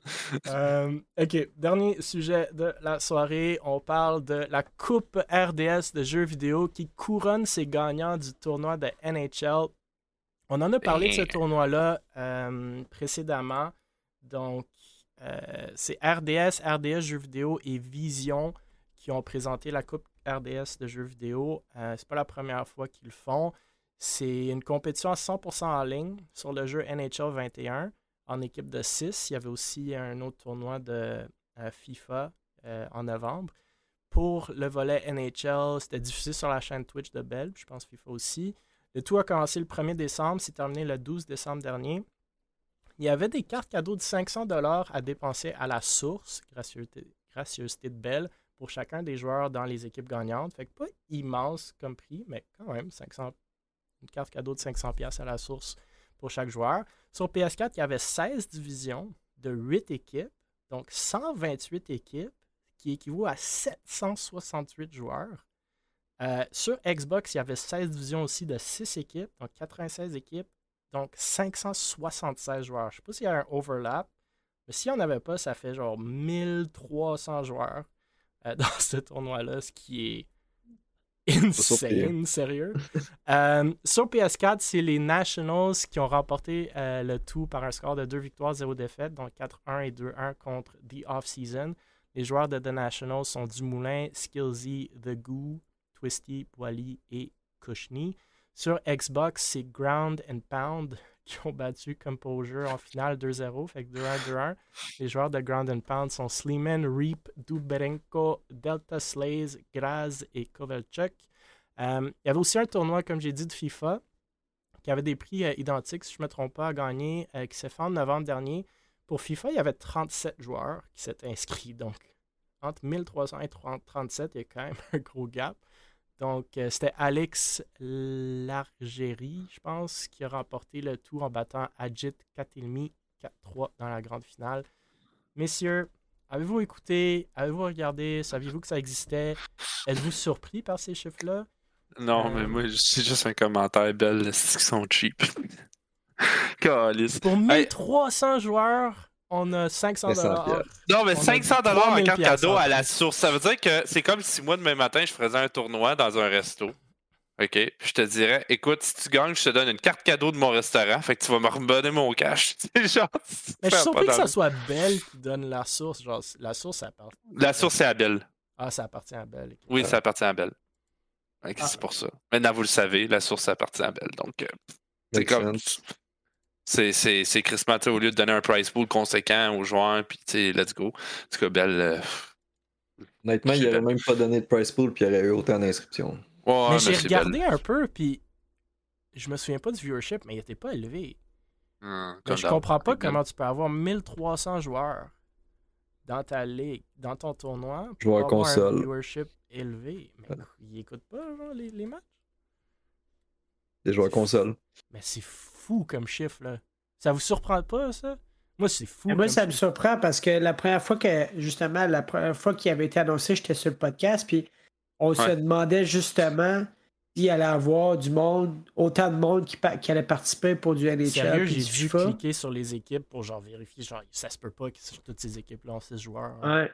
Euh, ok, dernier sujet de la soirée. On parle de la Coupe RDS de jeux vidéo qui couronne ses gagnants du tournoi de NHL. On en a parlé de ce tournoi-là euh, précédemment. Donc, euh, c'est RDS, RDS Jeux vidéo et Vision qui ont présenté la Coupe RDS de jeux vidéo. Euh, c'est pas la première fois qu'ils le font. C'est une compétition à 100% en ligne sur le jeu NHL 21. en équipe de 6. Il y avait aussi un autre tournoi de euh, FIFA euh, en novembre. Pour le volet NHL, c'était diffusé sur la chaîne Twitch de Bell, je pense FIFA aussi. Le tout a commencé le 1er décembre, c'est terminé le 12 décembre dernier. Il y avait des cartes cadeaux de 500 dollars à dépenser à la source, gracieuseté, gracieuseté de Bell, pour chacun des joueurs dans les équipes gagnantes. Fait que pas immense comme prix, mais quand même 500, une carte cadeau de 500 pièces à la source pour chaque joueur. Sur PS4, il y avait 16 divisions de 8 équipes, donc 128 équipes, qui équivaut à 768 joueurs. Euh, sur Xbox, il y avait 16 divisions aussi de 6 équipes, donc 96 équipes, donc 576 joueurs. Je ne sais pas s'il y a un overlap, mais s'il n'y en avait pas, ça fait genre 1300 joueurs euh, dans ce tournoi-là, ce qui est insane, sérieux. Euh, sur PS4, c'est les Nationals qui ont remporté euh, le tout par un score de 2 victoires, 0 défaites, donc 4-1 et 2-1 contre The Off-Season. Les joueurs de The Nationals sont Dumoulin, Skillsy, The Goo, Twisty, Boily et Kushni. Sur Xbox, c'est Ground and Pound qui ont battu Composure en finale 2-0, fait que 2-1-2-1. Les joueurs de Ground and Pound sont Sleeman, Reap, Duberenko, Delta Slays, Graz et Kovalchuk. Euh, il y avait aussi un tournoi, comme j'ai dit, de FIFA qui avait des prix euh, identiques, si je ne me trompe pas, à gagner, euh, qui s'est fait en novembre dernier. Pour FIFA, il y avait 37 joueurs qui s'étaient inscrits. Donc, entre 1300 et 37, il y a quand même un gros gap. Donc, euh, c'était Alex Largéry, je pense, qui a remporté le tout en battant Ajit Katilmi 4-3 dans la grande finale. Messieurs, avez-vous écouté, avez-vous regardé, saviez-vous que ça existait? Êtes-vous surpris par ces chiffres-là? Non, mais Euh, moi, c'est juste un commentaire belle, c'est qu'ils sont cheap. Pour Hey. 1300 joueurs, on a 500 500 dollars. Non, mais On a 500 dollars en 3000 carte cadeau à la source. Ça veut dire que c'est comme si moi, demain matin, je faisais un tournoi dans un resto. OK? Puis je te dirais, écoute, si tu gagnes, je te donne une carte cadeau de mon restaurant. Fait que tu vas me redonner mon cash. Genre. Mais je suis surpris que ça soit Belle qui donne la source. Genre, la source, ça appartient. La source, c'est à Belle. Ah, ça appartient à Belle. Oui, ça appartient à Belle. Ok, Ah. C'est pour ça. Maintenant, vous le savez, la source appartient à Belle. Donc, euh, c'est comme. sense. C'est, c'est, c'est Chris Matter, au lieu de donner un price pool conséquent aux joueurs, puis tu sais, let's go. En tout cas, Belle. euh, Honnêtement, il C'est aurait belle. même pas donné de price pool, puis il y aurait eu autant d'inscriptions. ouais, mais j'ai regardé Belle. un peu, puis je me souviens pas du viewership, mais il était pas élevé. Hum, Mais je comprends pas comment tu peux avoir 1300 joueurs dans ta ligue, dans ton tournoi, pour avoir un console. viewership élevé. Mais Voilà. ils écoutent pas genre, les, les matchs. Des joueurs console. Mais c'est fou comme chiffre, là. Ça vous surprend pas, ça? Moi, c'est fou. Et moi, ça me surprend parce que la première fois que, justement, la première fois qu'il avait été annoncé, j'étais sur le podcast, puis on se demandait justement s'il allait avoir du monde, autant de monde qui, qui allait participer pour du NHL. Sérieux, j'ai dû FIFA. cliquer sur les équipes pour genre vérifier. Genre, ça se peut pas que sur toutes ces équipes-là ont 6 joueurs. hein. Ouais.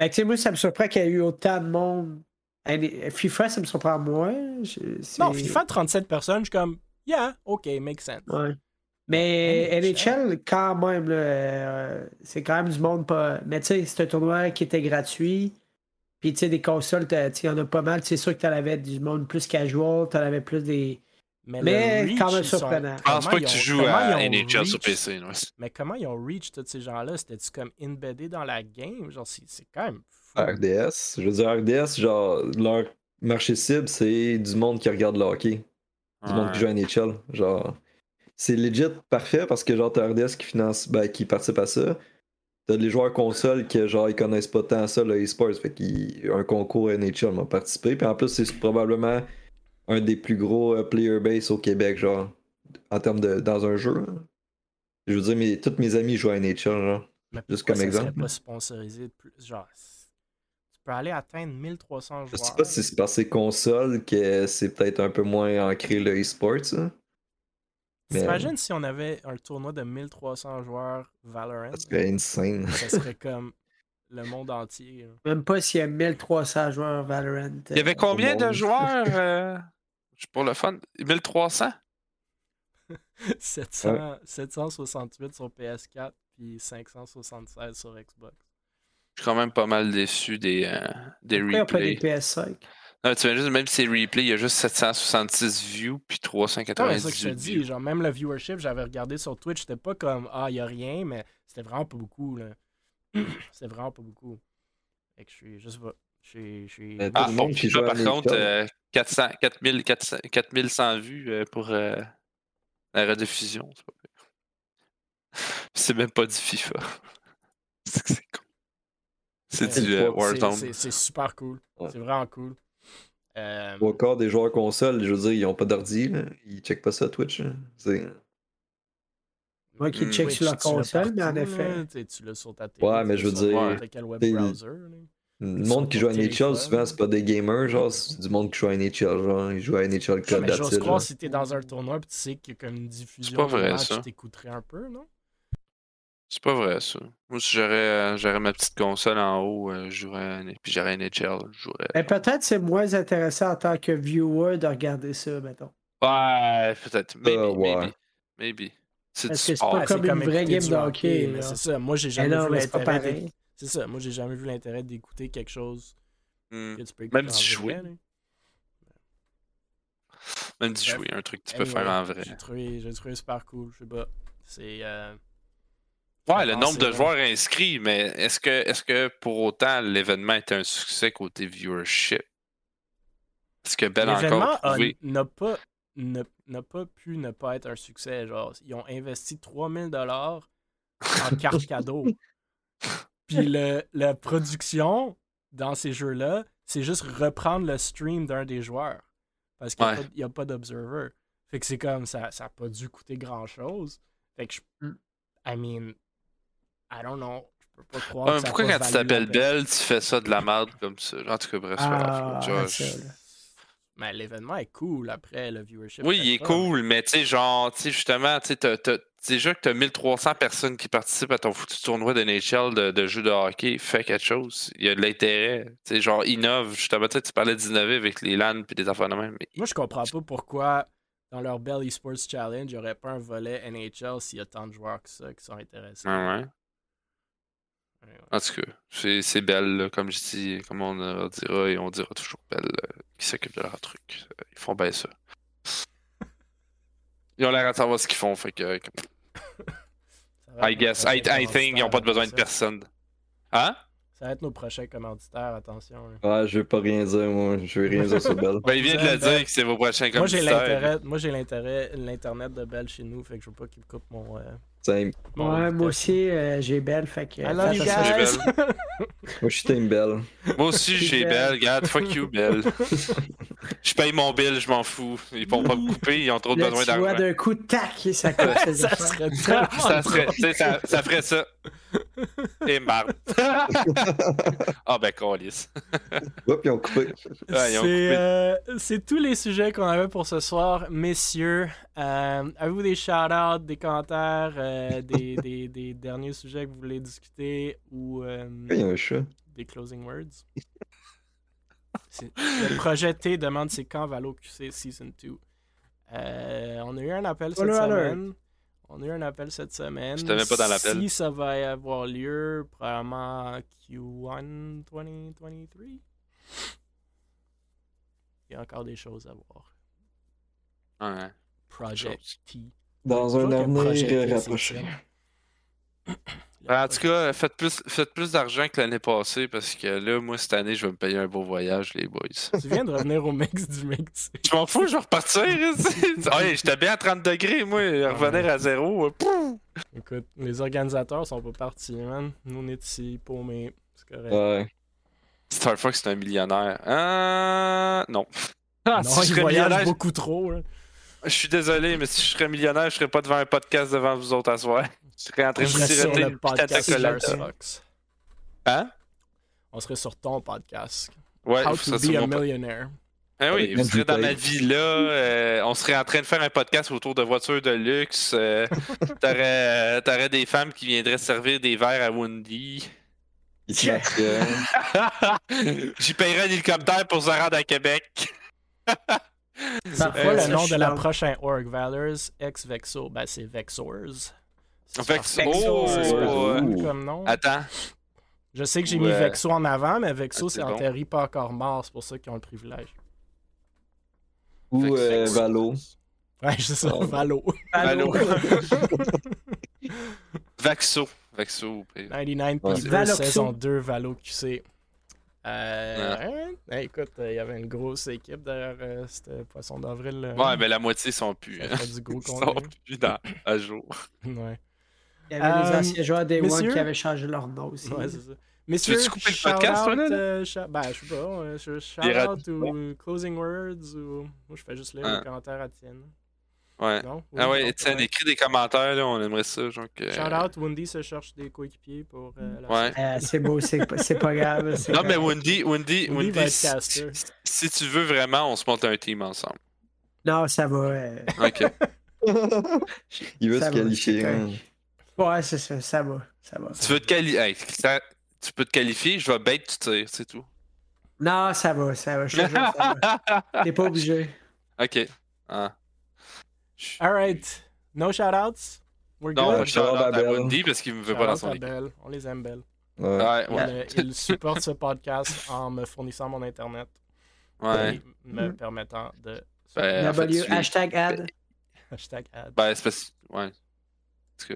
Fait que, moi, ça me surprend qu'il y ait eu autant de monde. FIFA, ça me surprend moins. Non, FIFA 37 personnes, je suis comme, yeah, ok, make sense. Ouais. Mais NHL. NHL, quand même, là, euh, c'est quand même du monde pas. Mais tu sais, c'est un tournoi qui était gratuit. Puis tu sais, des consoles, tu il y en a pas mal. C'est sûr que t'en avais du monde plus casual, t'en avais plus des. Mais, Mais le reach, quand même surprenant. Je pense pas que tu joues à NHL sur PC. ouais. Mais comment ils ont reach tous ces gens-là? C'était-tu comme embeddé dans la game? Genre, c'est c'est quand même fou. RDS. Je veux dire, RDS, genre, leur marché cible, c'est du monde qui regarde le hockey. Du monde qui joue à NHL. Genre, c'est legit parfait parce que, genre, t'as RDS qui finance, ben, qui participe à ça. T'as les joueurs consoles qui, genre, ils connaissent pas tant ça, le e-sports. Fait qu'il un concours NHL m'a participé. Puis en plus, c'est probablement un des plus gros euh, player base au Québec, genre, en termes de. dans un jeu. hein. Je veux dire, mes, tous mes amis jouent à NHL, genre. Mais juste comme ça exemple. serait pas sponsorisé de plus? Genre, aller atteindre 1300 Je joueurs. sais pas si c'est par ces consoles que c'est peut-être un peu moins ancré le e-sports. hein. Mais- T'imagines si on avait un tournoi de 1300 joueurs Valorant? Ça serait insane. Ça serait comme le monde entier. Même pas s'il y a 1300 joueurs Valorant. Il y avait combien de joueurs euh, Pour le fun 1300 700 768 sur PS4 puis 576 sur Xbox. Je suis quand même pas mal déçu des, euh, des Pourquoi pas replays. PS5? Non, tu imagines, même si c'est replay, il y a juste 766 views puis Non, mais 398 c'est ça que je te dis. Genre, même le viewership, j'avais regardé sur Twitch, c'était pas comme Ah, il y a rien, mais c'était vraiment pas beaucoup. là. c'était vraiment pas beaucoup. Fait que je suis. Je sais pas. Je suis. Je suis... Mais Ah, le monde qui joue là, par contre, euh, 400, 4000, 400, 4100 vues euh, pour euh, la rediffusion. C'est même pas du FIFA. C'est que c'est Ouais, du euh, c'est- Warzone. super cool. Ouais. C'est vraiment cool. Euh, Trois quarts des joueurs console, je veux dire, ils ont pas d'ordi. Ils checkent pas ça Twitch. C'est- Moi qui Hmm. check sur la console, mais en effet. Tu l'as sur ta télé. Ouais, mais je veux dire, quel web browser. Le monde qui joue à NHL, souvent, c'est pas des gamers, genre, c'est du monde qui joue à NHL, genre, ils jouent à NHL Ouais, Code mais j'ose croire si t'es dans un tournoi pis tu sais qu'il y a comme une diffusion pas match, ça. t'écouterais un peu, non? C'est pas vrai, ça. Moi, si j'aurais euh, j'aurais ma petite console en haut, euh, je jouerais puis j'aurais un NHL, je jouerais. Mais peut-être c'est moins intéressant en tant que viewer de regarder ça, mettons. Ouais, peut-être. Maybe, Euh, ouais. maybe. Maybe. C'est Parce du que c'est pas comme c'est une vraie game du de hockey, mais là. C'est ça, moi j'ai Mais jamais non, vu mais c'est pas l'intérêt. pareil. C'est ça, moi j'ai jamais vu l'intérêt d'écouter quelque chose Hmm. que tu peux écouter Même du jouer. vrai. Même d'y Bref. jouer, un truc que tu peux faire en vrai. J'ai trouvé, j'ai trouvé super cool, je sais pas. C'est. euh, Ouais, le nombre de joueurs inscrits, mais est-ce que, est-ce que pour autant l'événement était un succès côté viewership? Est-ce que Bell encore n'a pas, n'a n'a pas pu ne pas être un succès. Genre, ils ont investi 3000 dollars en cartes cadeaux. Puis le, la production dans ces jeux-là, c'est juste reprendre le stream d'un des joueurs. Parce qu'il Ouais. n'y a, pas d'observer. Fait que c'est comme ça, ça n'a pas dû coûter grand-chose. Fait que je. Mm. I mean, I don't know. Je peux pas croire Ouais, que pourquoi quand tu t'appelles peine. Bell, tu fais ça de la merde comme ça? En tout cas, bref, c'est pas grave. Ah. Mais l'événement est cool après le viewership. Oui, il est cool, mais tu sais, genre, tu sais, justement, tu sais, déjà que tu as 1300 personnes qui participent à ton foutu tournoi de NHL de, de jeux de hockey, fais quelque chose. Il y a de l'intérêt. Tu sais, genre, innove. Justement, tu parlais d'innover avec les LAN et des affaires de même. mais- Moi, je comprends pas pourquoi dans leur Bell Esports Challenge, il n'y aurait pas un volet NHL s'il y a tant de joueurs que ça qui sont intéressés. Ouais, ouais? En tout cas, c'est c'est belle, comme je dis, comme on euh, dira, et on dira toujours belle, euh, qui s'occupe de leur truc. Euh, Ils font bien ça. Ils ont l'air de savoir ce qu'ils font, fait que. euh, I guess, I, I think, ils n'ont pas besoin de personne. Hein? Ça va être nos prochains commanditaires, attention. là. Ouais, je veux pas rien dire, moi. Je veux rien dire sur Bell. Ben, il vient de le dire que c'est vos prochains Moi, j'ai commanditaires. l'intérêt, moi, j'ai l'intérêt, l'internet de Bell chez nous, fait que je veux pas qu'il me coupe euh, mon Ouais, moi aussi, euh, j'ai belle, fait que. Guys. Moi, je suis Team Bell. Moi aussi, j'ai Belle. Belle. Regarde, fuck you, Belle. Je paye mon bill, je m'en fous. Ils pourront pas me couper, ils ont trop Là, besoin tu vois d'argent. d'un coup, tac, et ça coupe ça serait Ça, serait, tu ça, ça ferait ça. Et marre. ah ben, câlisse. Hop, ils ont coupé. Ouais, ils ont C'est coupé. euh, c'est tous les sujets qu'on avait pour ce soir, messieurs. Euh, Avez-vous des shout-outs, des commentaires, euh, des, des- des derniers sujets que vous voulez discuter ou euh, Il y a un chat. des closing words? Le projet T demande c'est quand Valo QC Season 2. Euh, on a eu un appel cette alert. semaine. On a eu un appel cette semaine. J'étais même pas dans l'appel. Si ça va y avoir lieu, probablement Q1 2023. Il y a encore des choses à voir. Ouais, Project. T. Dans un avenir rapproché. En tout cas, faites plus, faites plus d'argent que l'année passée parce que là, moi, cette année, je vais me payer un beau voyage, les boys. Tu viens de revenir au mix du mix. Je m'en fous, je vais repartir. ici. ouais, j'étais bien à 30 degrés, moi. Revenir à zéro. euh, pouf. Écoute, les organisateurs sont pas partis, man. Nous, on est ici, paumés. C'est correct. Ouais. Star Fox, c'est un millionnaire. Ah, non. Ah, non, si serais voyagent millionnaire, beaucoup trop. là. Je suis désolé, mais si je serais millionnaire, je serais pas devant un podcast devant vous autres à soir. Je serais en train On de serait sur siroter le une petite podcast. Hein? On serait sur ton podcast. Ouais, How to be a millionaire. Ah oui, Avec vous serez dans ma vie là. euh, on serait en train de faire un podcast autour de voitures de luxe. euh, T'aurais euh, t'aurais des femmes qui viendraient servir des verres à euh, J'y paierais un hélicoptère pour se rendre à Québec. C'est Parfois, quoi Euh, le nom de la prochaine org? Valors ex Vexo. Ben, c'est Vexors. C'est Vex- parfait. Oh! C'est cool Ouh. comme nom. Attends. Je sais que j'ai mis euh, Vexo en avant, mais Vexo, ah, c'est en théorie pas encore mort. C'est pour ça qu'ils ont le privilège. Ou euh, Valo? Ouais, c'est ça, Oh. Valo. Valo. Vaxo. Vaxo. au pire. 99 Ouais. Valoxo. saison 2, Valo QC. Euh, hein? Écoute, il y avait une grosse équipe derrière euh, ce poisson d'avril. là. Ouais, mais la moitié sont plus. Du gros Ils sont plus dans, à jour. Ouais. Il y avait les Euh, anciens joueurs des One messieurs? qui avaient changé leur nom aussi. Ouais, c'est ça. Messieurs, veux-tu couper le podcast, toi, là, euh, shout- ben, je sais pas. euh, je- shout out ou closing words ou. Moi, je fais juste lire Ah. les commentaires à Tienne. Ouais. Non? Ah Oui, ouais, non, Étienne, ouais. écris des commentaires, là, on aimerait ça. Genre que... Shout out, Wendy se cherche des coéquipiers pour euh, la Ouais. Euh, c'est beau, c'est pas, c'est pas grave. Non, mais. Wendy, Wendy, Wendy Wendy, si, si- si tu veux vraiment, on se monte un team ensemble. Non, ça va. euh, Ok. Il veut Ça se va, qualifier. hein. Ouais, c'est ça, ça va. Ça va. tu veux te qualifier. tu peux te qualifier, je vais bait, tu tires, c'est tout. Non, ça va, ça va. Je te jure, ça va. T'es pas obligé. ok. Ah. Je- Alright. No shout outs? We're Non, good? je shout out à. Wendy parce qu'il me veut pas dans son équipe. On les aime, Belle. Ouais. Ouais, Il, ouais. euh, il supporte ce podcast en me fournissant mon internet Ouais. et me permettant de. Ben, en fait, W, tu- hashtag ad. Hashtag ad. Ben, c'est parce... Ouais. Tout cas.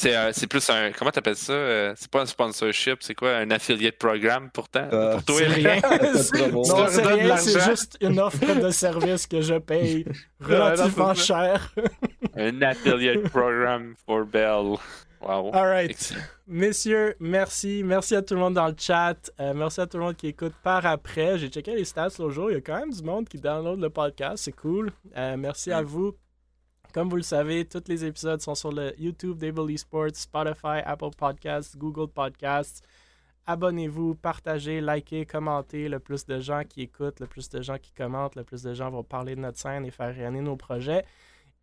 C'est euh, c'est plus un. Comment t'appelles ça euh, C'est pas un sponsorship, c'est quoi Un affiliate programme pourtant? Euh, Pour toi, C'est rien. C'est rien, c'est juste une offre de service que je paye relativement cher. Un affiliate program for Bell. Wow. Alright. Excellent. Messieurs, merci. Merci à tout le monde dans le chat. Euh, merci à tout le monde qui écoute par après. J'ai checké les stats l'autre jour. Il y a quand même du monde qui download le podcast. C'est cool. Euh, merci à vous. Comme vous le savez, tous les épisodes sont sur le YouTube d'Able Esports, Spotify, Apple Podcasts, Google Podcasts. Abonnez-vous, partagez, likez, commentez. Le plus de gens qui écoutent, le plus de gens qui commentent, le plus de gens vont parler de notre scène et faire rayonner nos projets.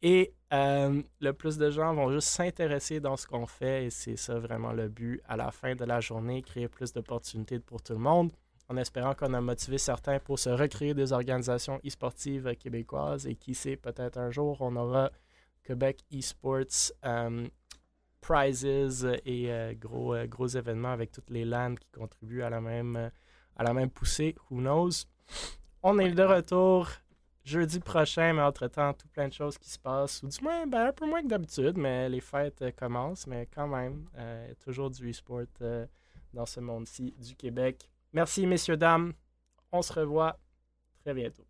Et euh, le plus de gens vont juste s'intéresser dans ce qu'on fait et c'est ça vraiment le but à la fin de la journée, créer plus d'opportunités pour tout le monde en espérant qu'on a motivé certains pour se recréer des organisations e-sportives québécoises et qui sait, peut-être un jour, on aura Québec eSports euh, Prizes et euh, gros, euh, gros événements avec toutes les LAN qui contribuent à la même, poussée. Who knows? On est de retour jeudi prochain, mais entre-temps, tout plein de choses qui se passent, ou du moins, ben, un peu moins que d'habitude, mais les fêtes commencent, mais quand même, toujours du e-sport dans ce monde-ci du Québec. Merci, messieurs, dames. On se revoit très bientôt.